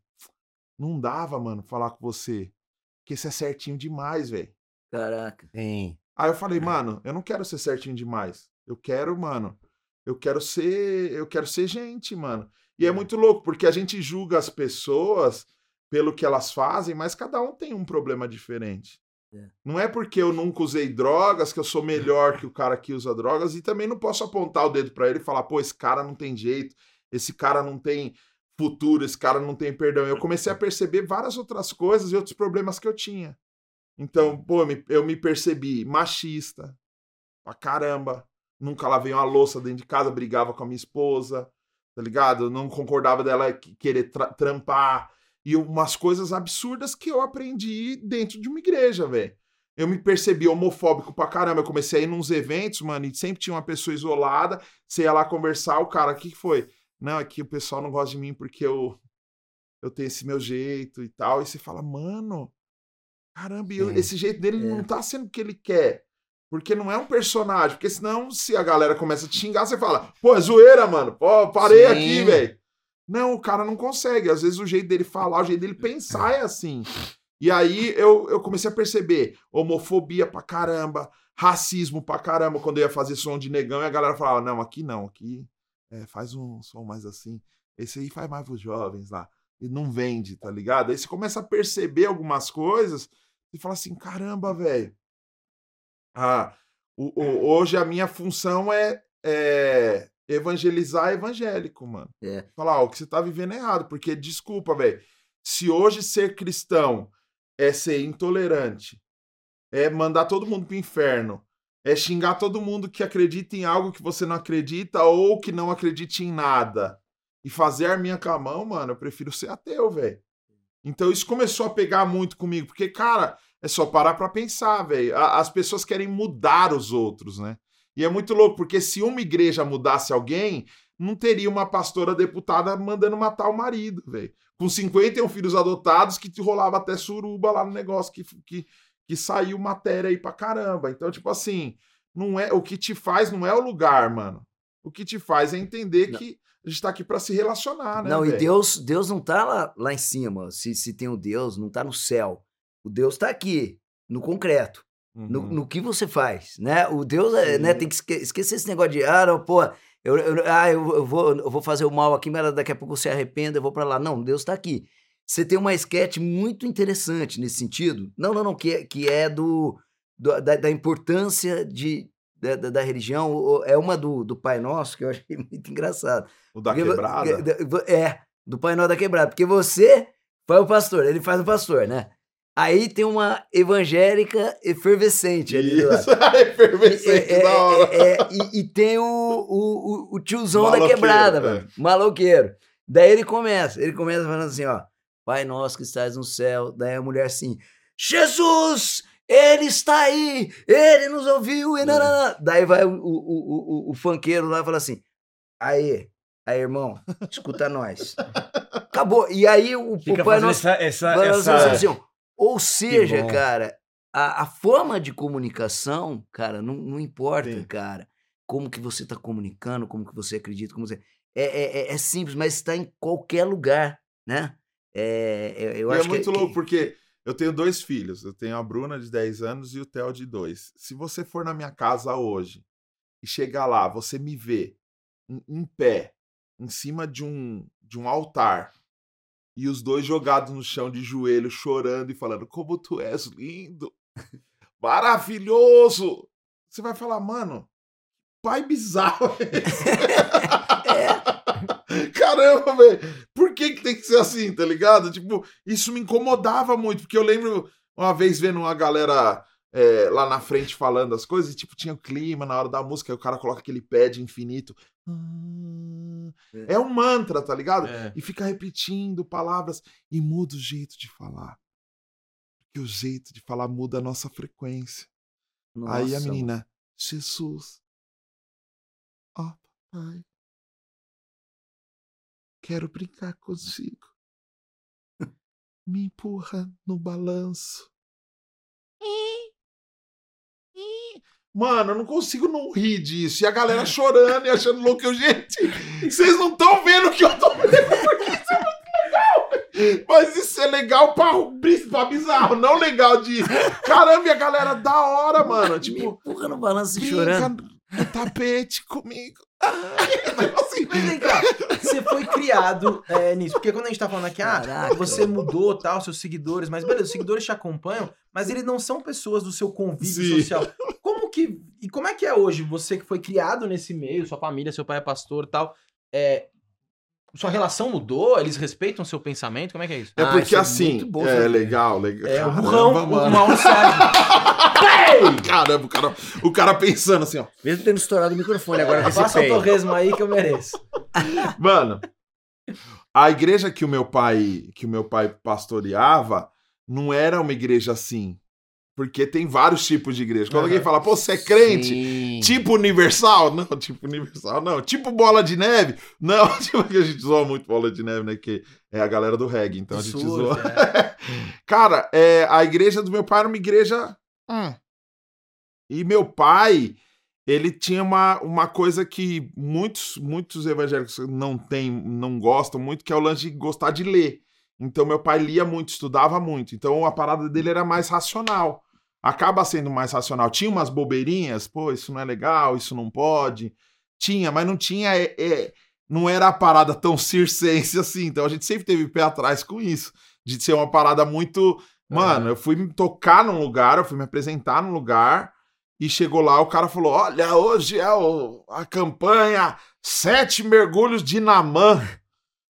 Não dava, mano, falar com você. Porque você é certinho demais, velho. Caraca. Sim. Aí eu falei, mano, eu não quero ser certinho demais. Eu quero, mano. Eu quero ser. Eu quero ser gente, mano. E é muito louco, porque a gente julga as pessoas pelo que elas fazem, mas cada um tem um problema diferente. É. Não é porque eu nunca usei drogas que eu sou melhor que o cara que usa drogas, e também não posso apontar o dedo pra ele e falar, pô, esse cara não tem jeito, esse cara não tem futuro, esse cara não tem perdão. Eu comecei a perceber várias outras coisas e outros problemas que eu tinha. Então, pô, eu me- eu me percebi machista pra caramba. Nunca lavei uma louça dentro de casa, brigava com a minha esposa, tá ligado? Eu não concordava dela que- querer tra- trampar. E umas coisas absurdas que eu aprendi dentro de uma igreja, velho. Eu me percebi homofóbico pra caramba. Eu comecei a ir nos eventos, mano, e sempre tinha uma pessoa isolada. Você ia lá conversar, o cara, o que foi? Não, é que o pessoal não gosta de mim porque eu, eu tenho esse meu jeito e tal. E você fala, mano, caramba, eu- Sim. esse jeito dele É. não tá sendo o que ele quer. Porque não é um personagem. Porque senão, se a galera começa a te xingar, você fala, pô, é zoeira, mano. Pô, parei Sim. aqui, velho. Não, o cara não consegue. Às vezes o jeito dele falar, o jeito dele pensar é assim. E aí eu, eu comecei a perceber homofobia pra caramba, racismo pra caramba, quando eu ia fazer som de negão e a galera falava: não, aqui não, aqui é, faz um som mais assim. Esse aí faz mais pros jovens lá. E não vende, tá ligado? Aí você começa a perceber algumas coisas e fala assim: caramba, velho. Ah, hoje a minha função é, é evangelizar evangélico, mano. É. Falar, ó, o que você tá vivendo é errado, porque desculpa, velho. Se hoje ser cristão é ser intolerante, é mandar todo mundo pro inferno, é xingar todo mundo que acredita em algo que você não acredita ou que não acredite em nada. e fazer arminha com a mão, mano, eu prefiro ser ateu, velho. Então isso começou a pegar muito comigo, porque, cara, é só parar pra pensar, velho. A- As pessoas querem mudar os outros, né? E é muito louco, porque se uma igreja mudasse alguém, não teria uma pastora deputada mandando matar o marido, velho. Com 51 filhos adotados, que te rolava até suruba lá no negócio, que, que, que saiu matéria aí pra caramba. Então, tipo assim, não é o que te faz não é o lugar, mano. O que te faz é entender Não. que a gente tá aqui pra se relacionar, né? Não, e velho? Deus, Deus não tá lá, lá em cima. Se, se tem o Deus, não tá no céu. O Deus tá aqui, no concreto, Uhum. no que você faz, né? O Deus, é, né, tem que esque- esquecer esse negócio de, ah, não, pô, eu, eu- ah, eu, eu vou, eu vou fazer o mal aqui, mas daqui a pouco você arrependa, eu vou pra lá. Não, Deus tá aqui. Você tem uma sketch muito interessante nesse sentido. Não, não, não, que é, que é do, do- da, da importância de, da, da, religião. É uma do, do Pai Nosso, que eu achei muito engraçado. O da Porque quebrada. É, do Pai Nosso da Quebrada. Porque você faz o pastor, ele faz o pastor, né? Aí tem uma evangélica efervescente ali do lado. Isso, é efervescente, É, é, da hora. é, é, e, e tem o, o, o, tiozão da quebrada, é. mano. Maloqueiro. Daí ele começa, ele começa falando assim, ó. Pai nosso que estás no céu. Daí a mulher assim, Jesus! Ele está aí! Ele nos ouviu! É. E nananã." Daí vai o, o, o, o, o funkeiro lá e fala assim, aí, aí, irmão, escuta nós. Acabou. E aí o, o Pai Nosso... essa, essa, Vai essa- assim, ó. Ou seja, cara, a, a forma de comunicação, cara, não, não importa, Sim. cara, como que você tá comunicando, como que você acredita, como você... É, é, é- é simples, mas está em qualquer lugar, né? É, é- eu E é acho que- muito que, louco, porque eu tenho dois filhos. Eu tenho a Bruna de 10 anos e o Theo de 2. Se você for na minha casa hoje e chegar lá, você me vê em, em pé, em cima de um, de um altar, e os dois jogados no chão de joelho, chorando e falando: Como tu és lindo, maravilhoso. Você vai falar, mano, pai bizarro é esse? Caramba, velho. Por que, que tem que ser assim, tá ligado? Tipo, isso me incomodava muito, porque eu lembro uma vez vendo uma galera é, lá na frente falando as coisas, e tipo, tinha o clima na hora da música, aí o cara coloca aquele pad infinito. É um mantra, tá ligado? É. E fica repetindo palavras e muda o jeito de falar. Porque o jeito de falar muda a nossa frequência. Aí a Nossa, menina, Jesus. Ó, papai. Quero brincar contigo. Me empurra no balanço. Mano, eu não consigo não rir disso. E a galera chorando e achando louco. Eu, gente, vocês não estão vendo o que eu tô vendo. Porque isso é muito legal. Mas isso é legal pra, pra bizarro, não legal de. Caramba, e a galera da hora, mano. Me Tipo, empurra no balanço e chorando. no tapete comigo. assim, Mas vem cá, você foi criado é, nisso. Porque quando a gente tá falando aqui, ah, Caraca. você mudou, tal, seus seguidores, mas beleza, os seguidores te acompanham, mas eles não são pessoas do seu convívio Sim. social. Como que. E como é que é hoje? Você que foi criado nesse meio, sua família, seu pai é pastor e tal. É, sua relação mudou? Eles respeitam seu pensamento? Como é que é isso? É Ah, porque é assim, muito bom é legal, legal. É, o burrão, o mano. Mauro Caramba, o cara, o cara pensando assim, ó. Mesmo tendo estourado o microfone agora com esse Passa o torresmo aí que eu mereço. Mano, a igreja que o meu pai, que o meu pai pastoreava, não era uma igreja assim. Porque tem vários tipos de igreja. Quando Aham. alguém fala, pô, você é crente? Sim. Tipo universal? Não, tipo universal, não. Tipo bola de neve? Não, tipo que a gente zoa muito bola de neve, né? Que é a galera do reggae, então a gente zoa. é. Cara, é, a igreja do meu pai era uma igreja. hum. E meu pai, ele tinha uma, uma coisa que muitos, muitos evangélicos não tem, não gostam muito, que é o lance de gostar de ler. Então meu pai lia muito, estudava muito. Então a parada dele era mais racional. Acaba sendo mais racional. Tinha umas bobeirinhas, pô, isso não é legal, isso não pode. Tinha, mas não tinha. é, é, não era a parada tão circense assim. Então a gente sempre teve pé atrás com isso. De ser uma parada muito. Mano, eu fui me tocar num lugar, eu fui me apresentar num lugar. E chegou lá, o cara falou: Olha, hoje é o- a campanha Sete Mergulhos de Namã.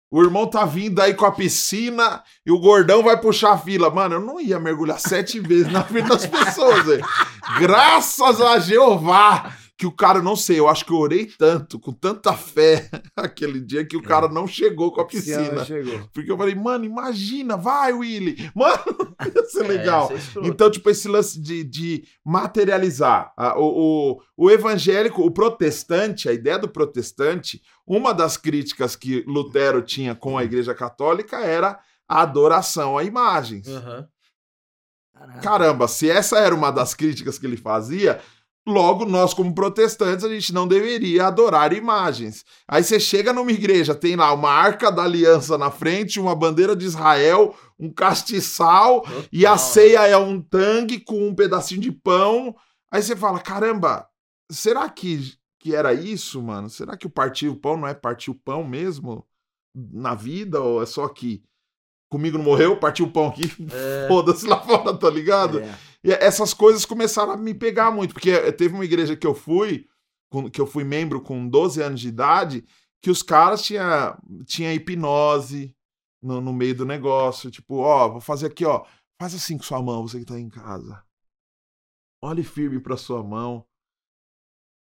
O irmão tá vindo aí com a piscina e o gordão vai puxar a fila. Mano, eu não ia mergulhar sete vezes na frente das pessoas, velho. Graças a Jeová que o cara, não sei, eu acho que eu orei tanto, com tanta fé, aquele dia, que o cara não chegou com a piscina. chegou. Porque eu falei, mano, imagina, vai, Willy. Mano, ia ser É, legal. é. Então, tipo, esse lance de, de materializar. a- o, o, o evangélico, o protestante, a ideia do protestante, uma das críticas que Lutero tinha com a Igreja Católica era a adoração a imagens. Caraca. Caramba, se essa era uma das críticas que ele fazia, logo nós, como protestantes, a gente não deveria adorar imagens. Aí você chega numa igreja, tem lá uma arca da aliança na frente, uma bandeira de Israel, um castiçal, e a Total. ceia é um tangue com um pedacinho de pão. Aí você fala: caramba, será que, que era isso, mano? Será que o partir o pão não é partir o pão mesmo na vida? Ou é só aqui? Comigo não morreu, partiu o pão aqui, É. foda-se lá fora, tá ligado? É. E essas coisas começaram a me pegar muito, porque teve uma igreja que eu fui, que eu fui membro com 12 anos de idade, que os caras tinha, tinha hipnose no, no meio do negócio. Tipo, ó, vou fazer aqui, ó. Faz assim com sua mão, você que tá em casa. Olhe firme pra sua mão.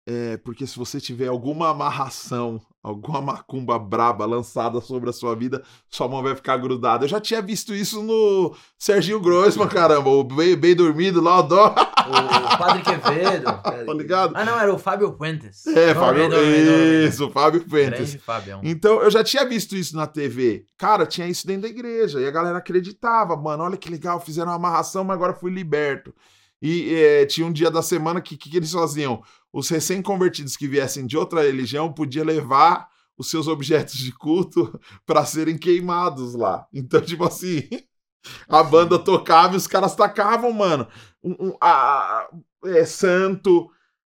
É, porque se você tiver alguma amarração, alguma macumba braba lançada sobre a sua vida, sua mão vai ficar grudada. Eu já tinha visto isso no Serginho Grossman, caramba, o bem, bem dormido lá, o dó, O Padre Quevedo. tá ligado? Ah, não, era o Fábio Puentes. É, Fábio, Dorme, dorme, dorme. isso, Fábio Pentes. Grande Fabião. Então, eu já tinha visto isso na TV. Cara, tinha isso dentro da igreja. E a galera acreditava, mano, olha que legal, fizeram uma amarração, mas agora fui liberto. E eh, tinha um dia da semana que, que, que eles faziam? Os recém-convertidos que viessem de outra religião podiam levar os seus objetos de culto para serem queimados lá. Então, tipo assim, a banda tocava e os caras tacavam, mano. Um, um- a, é, santo,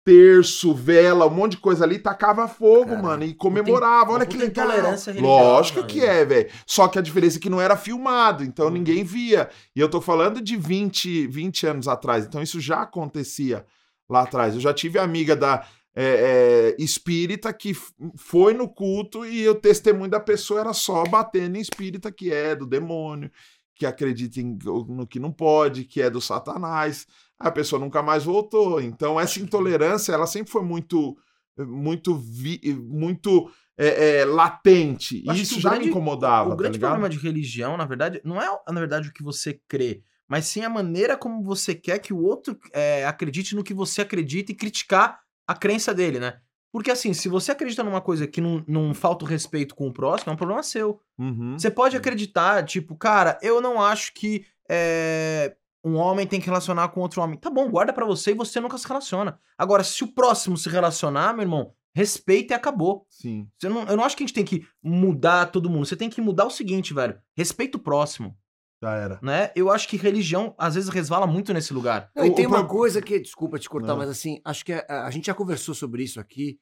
terço, vela, um monte de coisa ali, tacava fogo, Cara, mano, e comemorava. Olha que legal. intolerância religiosa, Lógico que né? é, velho. Só que a diferença é que não era filmado, então Uhum. ninguém via. E eu tô falando de 20, 20 anos atrás, então isso já acontecia lá atrás. Eu já tive amiga da é, é, espírita que foi no culto e o testemunho da pessoa era só batendo em espírita que é do demônio, que acredita em- no que não pode, que é do satanás. A pessoa nunca mais voltou. Então essa intolerância, ela sempre foi muito, muito, vi- muito é, é, latente. E acho isso já grande- me incomodava, O tá grande ligado? problema de religião, na verdade, não é, na verdade, o que você crê, mas sim a maneira como você quer que o outro é, acredite no que você acredita e criticar a crença dele, né? Porque assim, se você acredita numa coisa que não, não falta o respeito com o próximo, é um problema seu. Uhum. Você pode acreditar, tipo, cara, eu não acho que é, um homem tem que relacionar com outro homem. Tá bom, guarda pra você e você nunca se relaciona. Agora, se o próximo se relacionar, meu irmão, respeita e acabou. Sim. Não- eu não acho que a gente tem que mudar todo mundo. Você tem que mudar o seguinte, velho. Respeita o próximo, Já era. né? Eu acho que religião, às vezes, resvala muito nesse lugar. Não, e O- tem o uma pro- coisa que, desculpa te cortar, Não. mas assim, acho que a, a gente já conversou sobre isso aqui,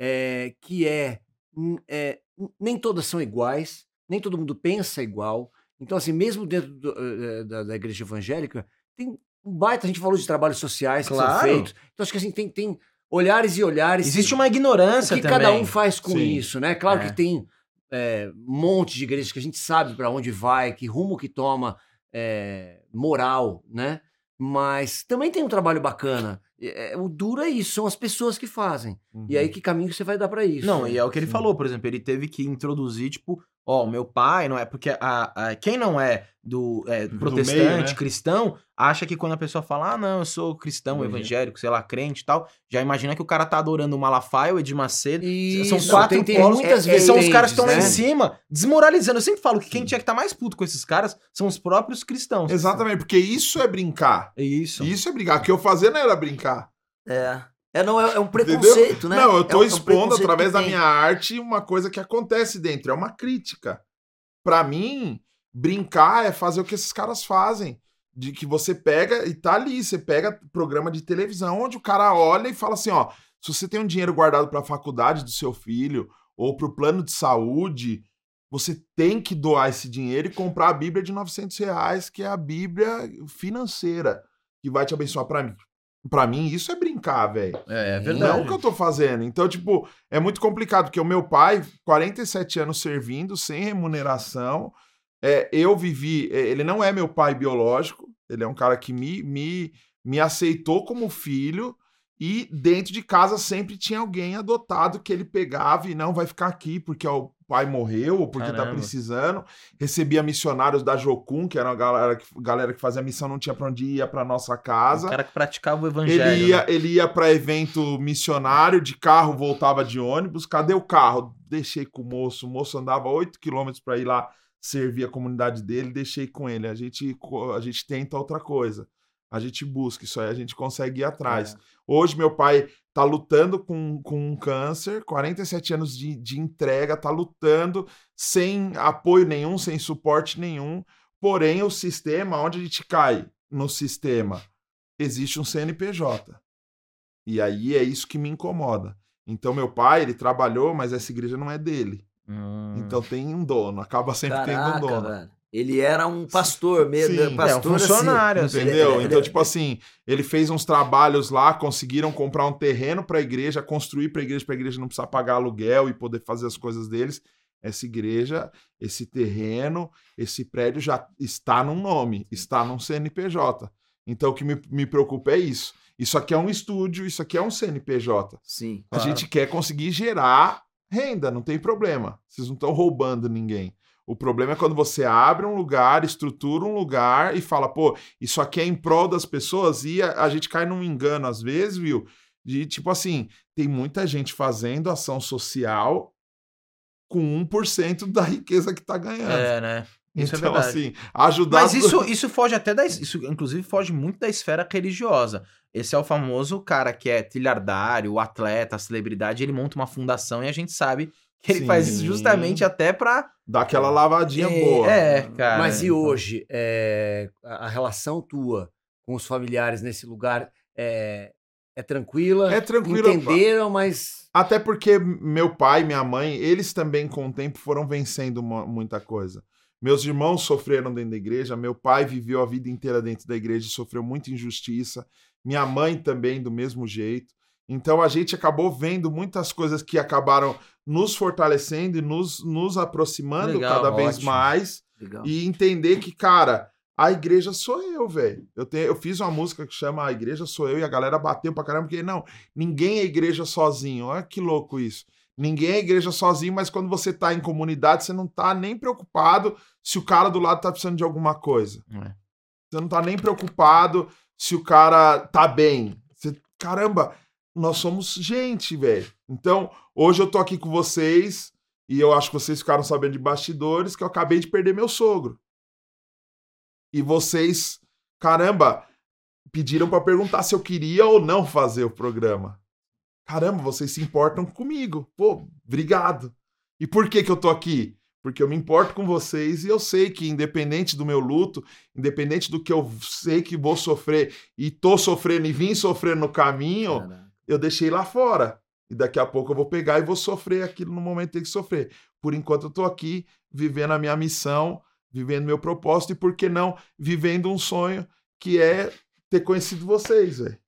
é, que é, é, nem todas são iguais, nem todo mundo pensa igual. Então, assim, mesmo dentro do, eh, da, da igreja evangélica, tem um baita, a gente falou de trabalhos sociais que são Claro. feitos. Então, acho que assim, tem, tem olhares e olhares. Existe o uma ignorância que também. cada um faz com Sim. isso, né? Claro É. que tem é, um monte de igrejas que a gente sabe para onde vai, que rumo que toma é, moral, né? Mas também tem um trabalho bacana. É, o duro é isso, são as pessoas que fazem. E aí, que caminho você vai dar para isso? Não, e é o que ele Sim. falou, por exemplo, ele teve que introduzir, tipo, ó, o meu pai não é. Porque a, a- quem não é do é, Do protestante, meio, né? cristão, acha que quando a pessoa fala, ah, não, eu sou cristão, Uhum. evangélico, sei lá, crente e tal, já imagina que o cara tá adorando o Malafaia, o Edir Macedo. Isso, são quatro tem, tem polos, muitas que são os caras que estão lá em né? cima, desmoralizando. Eu sempre falo que quem tinha que estar mais puto com esses caras são os próprios cristãos. Exatamente, porque isso é brincar. É isso. Isso é brincar. O que eu fazia não era brincar. É. É, não, é, é um preconceito, né? Não, eu É tô um- é um expondo através da minha arte uma coisa que acontece dentro. É uma crítica. Pra mim, brincar é fazer o que esses caras fazem. De que você pega e tá ali, você pega programa de televisão onde o cara olha e fala assim: ó, se você tem um dinheiro guardado pra faculdade do seu filho ou pro plano de saúde, você tem que doar esse dinheiro e comprar a Bíblia de 900 reais, que é a Bíblia financeira, que vai te abençoar pra mim. Pra mim, isso é brincar, velho. É, é verdade. Não o que eu tô fazendo. Então, tipo, é muito complicado, porque o meu pai, 47 anos servindo, sem remuneração, é, eu vivi. é, Ele não é meu pai biológico, ele é um cara que me, me, me aceitou como filho. E dentro de casa sempre tinha alguém adotado que ele pegava e não vai ficar aqui porque o pai morreu ou porque tá Caramba. precisando. Recebia missionários da Jocum, que era uma galera que, galera que fazia missão, não tinha pra onde ir, ia pra nossa casa. O cara que praticava o evangelho. Ele ia, né? ele ia para evento missionário, de carro voltava de ônibus. Cadê o carro? Deixei com o moço. O moço andava 8 quilômetros para ir lá servir a comunidade dele, deixei com ele. A gente, a gente tenta outra coisa. A gente busca, isso aí a gente consegue ir atrás. Hoje, meu pai tá lutando com, com um câncer, 47 anos de, de entrega, tá lutando sem apoio nenhum, sem suporte nenhum. Porém, o sistema, onde a gente cai no sistema? Existe um CNPJ. E aí é isso que me incomoda. Então, meu pai, ele trabalhou, mas essa igreja não é dele. Hum. Então tem um dono, acaba sempre tendo um Caraca, dono. velho. Ele era um pastor mesmo. Sim. pastor, É, um funcionário, assim. Entendeu? Ele- Então, ele- tipo assim, ele fez uns trabalhos lá, conseguiram comprar um terreno para a igreja, construir para a igreja, para a igreja não precisar pagar aluguel e poder fazer as coisas deles. Essa igreja, esse terreno, esse prédio já está num nome, está num CNPJ. Então, o que me, me preocupa é isso. Isso aqui é um estúdio, isso aqui é um CNPJ. Sim. A gente quer conseguir gerar renda, não tem problema. Vocês não estão roubando ninguém. O problema é quando você abre um lugar, estrutura um lugar e fala, pô, isso aqui é em prol das pessoas e a, a gente cai num engano às vezes, viu? De tipo assim, tem muita gente fazendo ação social com 1% da riqueza que tá ganhando. É, né? Isso então, é verdade. assim, ajudar. Mas isso, isso foge até da. Isso, inclusive, foge muito da esfera religiosa. Esse é o famoso cara que é trilhardário, o atleta, a celebridade, ele monta uma fundação e a gente sabe que ele faz isso Sim. justamente até pra. Dá aquela lavadinha É, boa. É, cara. Mas e hoje, é, a relação tua com os familiares nesse lugar é, é tranquila? É tranquilo. Entenderam, mas. Até porque meu pai e minha mãe, eles também com o tempo foram vencendo mu- muita coisa. Meus irmãos sofreram dentro da igreja, meu pai viveu a vida inteira dentro da igreja e sofreu muita injustiça, minha mãe também do mesmo jeito. Então a gente acabou vendo muitas coisas que acabaram nos fortalecendo e nos, nos aproximando Legal, cada vez ótimo. mais Legal. e entender que, cara, a igreja sou eu, velho. Eu, tenho- eu fiz uma música que chama A Igreja Sou Eu e a galera bateu pra caramba, porque não, ninguém é igreja sozinho. Olha que louco isso. Ninguém é igreja sozinho, mas quando você tá em comunidade, você não tá nem preocupado se o cara do lado tá precisando de alguma coisa. É. Você não tá nem preocupado se o cara tá bem. Você, caramba, nós somos gente, velho. Então, hoje eu tô aqui com vocês e eu acho que vocês ficaram sabendo de bastidores que eu acabei de perder meu sogro. E vocês, caramba, pediram pra perguntar se eu queria ou não fazer o programa. Caramba, vocês se importam comigo. Pô, obrigado. E por que que eu tô aqui? Porque eu me importo com vocês e eu sei que, independente do meu luto, independente do que eu sei que vou sofrer e tô sofrendo e vim sofrendo no caminho, Caraca. Eu deixei lá fora. E daqui a pouco eu vou pegar e vou sofrer aquilo no momento que tem que sofrer. Por enquanto eu tô aqui vivendo a minha missão, vivendo meu propósito e por que não vivendo um sonho que é ter conhecido vocês, velho.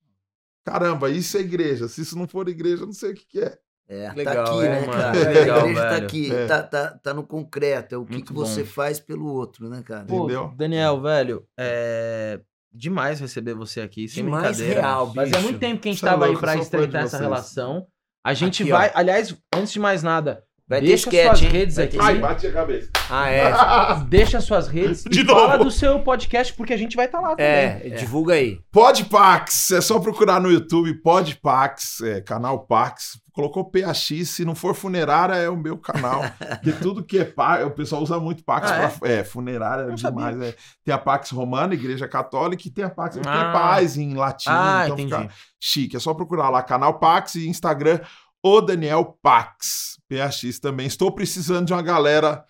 Caramba, isso é igreja. Se isso não for igreja, eu não sei o que, que é. É, Legal, tá aqui, é, né, cara? É a legal, igreja tá aqui, É. tá, tá, tá no concreto. É o que, que você faz pelo outro, né, cara? Pô, Entendeu? Daniel, velho, é demais receber você aqui, sem Demais real, Mas é bicho. muito tempo que a gente Cê é tava aí de estreitar essa relação. A gente Aqui, vai, ó. aliás, antes de mais nada, Vai ter deixa sketch, suas hein? redes Vai aqui. ter Ai, bate a cabeça. Ah, é. Deixa suas redes De e fala novo. do seu podcast, porque a gente vai estar lá também. É, divulga aí. Podpax, é só procurar no YouTube Podpax, é, canal Pax. Colocou PAX, se não for funerária, é o meu canal. Porque tudo que é Pax, o pessoal usa muito Pax Ah, pra. É, funerária é Não demais. é. Tem a Pax Romana, Igreja Católica, e tem a Pax Ah. é paz em latim. Ah, então entendi. fica chique. É só procurar lá, canal Pax e Instagram, o Daniel Pax. PAX também. Estou precisando de uma galera.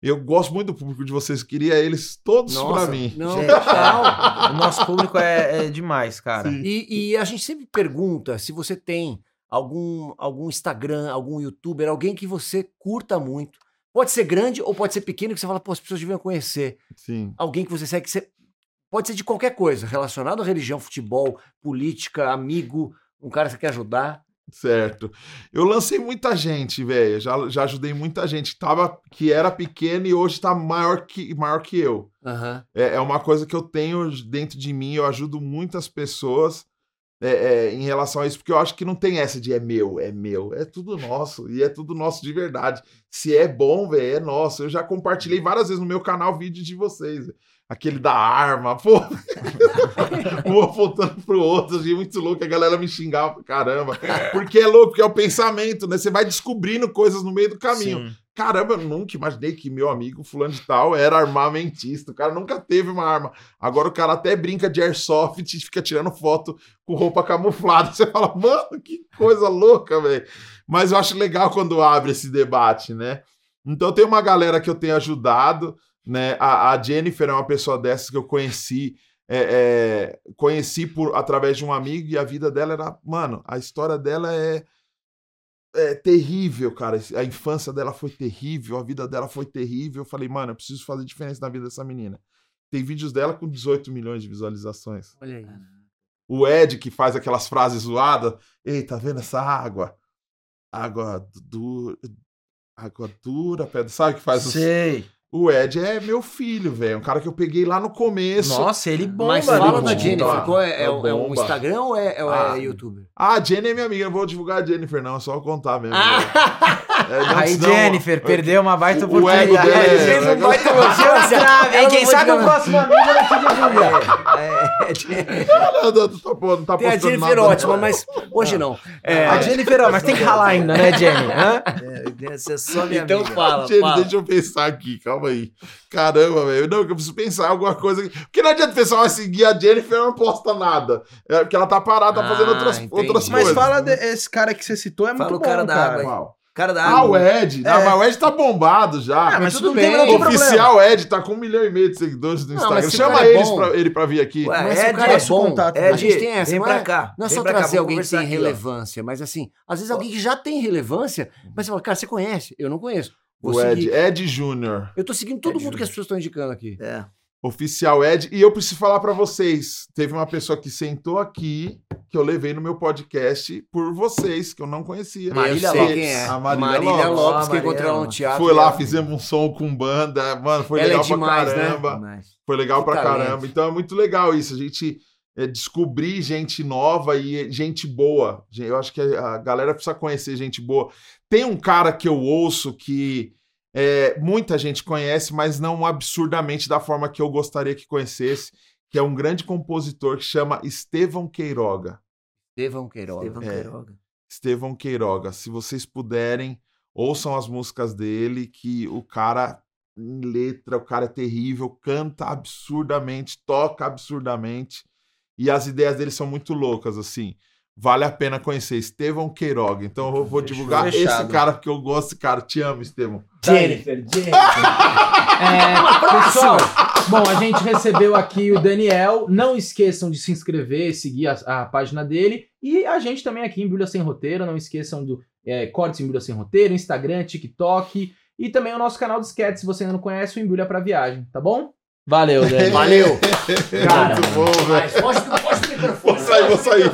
Eu gosto muito do público de vocês, queria eles todos pra mim. Não, Gente, total. O nosso público é, é demais, cara. E, e a gente sempre pergunta se você tem algum, algum Instagram, algum youtuber, alguém que você curta muito. Pode ser grande ou pode ser pequeno, que você fala, pô, as pessoas deviam conhecer. Sim. Alguém que você segue, que você... pode ser de qualquer coisa, relacionado à religião, futebol, política, amigo, um cara que você quer ajudar. Certo. Eu lancei muita gente, velho. Já, já ajudei muita gente que, tava, que era pequena e hoje tá maior que, maior que eu. Aham. É, é uma coisa que eu tenho dentro de mim. Eu ajudo muitas pessoas é, é, em relação a isso, porque eu acho que não tem essa de é meu, é meu, é tudo nosso, e é tudo nosso de verdade. Se é bom, velho, é nosso. Eu já compartilhei várias vezes no meu canal vídeos de vocês. véi. Aquele da arma, pô. um apontando pro outro, achei muito louco, a galera me xingava pra caramba. Porque é louco, porque é o pensamento, né? Você vai descobrindo coisas no meio do caminho. Sim. Caramba, eu nunca imaginei que meu amigo fulano de tal era armamentista. O cara nunca teve uma arma. Agora o cara até brinca de airsoft e fica tirando foto com roupa camuflada. Você fala, mano, que coisa louca, velho. Mas eu acho legal quando abre esse debate, né? Então tem uma galera que eu tenho ajudado, né? A, a Jennifer é uma pessoa dessas que eu conheci. é, é, conheci por através de um amigo e a vida dela era, mano, a história dela é é terrível, cara. A infância dela foi terrível, a vida dela foi terrível. Eu falei, mano, eu preciso fazer diferença na vida dessa menina. Tem vídeos dela com 18 milhões de visualizações. Olha aí. O Ed, que faz aquelas frases zoadas. Ei, tá vendo essa água? Água dura. Água dura, pedra. Sabe que faz os... O Ed é meu filho, velho. Um cara que eu peguei lá no começo. Nossa, ele bomba. Mas fala bomba. da Jennifer. Qual é, é, É um- é. Instagram ou é, é Ah, YouTube? Ah, a Jenny é minha amiga. Não vou divulgar a Jennifer, não. É só contar mesmo. Ah! É, não, Aí, senão- Jennifer, perdeu uma baita O- o ego oportunidade. é- não Ela hein? não Quem sabe o próximo amigo vai te divulgar. É, é, Jennifer. Não, não, não, tá, não tá Tem a Jennifer nada, ótima, não. mas hoje não. É, A Jennifer, ó, mas tem que ralar ainda, né, Jenny? Hã? É, essa é só minha então amiga. fala, Jenny, fala. deixa eu pensar aqui, calma aí. Caramba, velho. Não, que eu preciso pensar em alguma coisa. aqui. Porque não adianta o pessoal seguir a Jennifer e não posta nada. É porque ela tá parada, tá fazendo Ah, outras, entendi. outras Mas coisas. fala desse cara que você citou, é Fala muito o cara bom, da cara. água aí. Cara da Ah, o água. Ed. Ah, mas o Ed tá bombado já. Ah, mas tudo tudo bem. bem, não tem problema. Oficial Ed tá com um milhão e meio de seguidores no Não, Instagram. mas se o Chama é pra, ele pra vir aqui. Ué, Mas Ed, o cara é Ed, bom, contato, Ed, a gente tem essa, vem não pra é- cá. Não é só cá, trazer alguém que tem aqui, ó. relevância, mas assim, às vezes alguém que já tem relevância, mas você fala, cara, você conhece? Eu não conheço. Vou O Ed, seguir. Ed Júnior. Eu tô seguindo todo Ed mundo que as pessoas estão indicando aqui. É. Oficial Ed. E eu preciso falar pra vocês. Teve uma pessoa que sentou aqui, que eu levei no meu podcast por vocês, que eu não conhecia. Marília Lopes. Quem é? A Marília, Lopes, Lopes. que Marília ela no Lopes. teatro. Foi lá, fizemos um som com banda. Mano, foi Ela é legal demais, pra né? caramba. Demais. Foi legal Que pra talento. caramba. Então é muito legal isso. A gente é, descobrir gente nova e gente boa. Eu acho que a galera precisa conhecer gente boa. Tem um cara que eu ouço que é, muita gente conhece, mas não absurdamente da forma que eu gostaria que conhecesse, que é um grande compositor que chama Estevão Queiroga. Estevão Queiroga. Estevão É. Queiroga. Estevão Queiroga. Se vocês puderem, ouçam as músicas dele, que o cara, em letra, o cara é terrível, canta absurdamente, toca absurdamente, e as ideias dele são muito loucas, assim. Vale a pena conhecer. Estevão Queiroga. Então eu vou Fechou. divulgar Fechado. esse cara que eu gosto, cara. Te amo, Estevão. Jennifer, Jennifer. É, pessoal, bom, a gente recebeu aqui o Daniel. Não esqueçam de se inscrever, seguir a, a página dele. E a gente também aqui em Bíblia Sem Roteiro. Não esqueçam do é, Cortes em Bíblia Sem Roteiro, Instagram, TikTok. E também o nosso canal de sketch, se você ainda não conhece, o Embrulha pra Viagem, tá bom? Valeu, Daniel. Valeu. Cara, muito bom, velho. Mas, Posta posta o microfone. Vou sair, vou sair.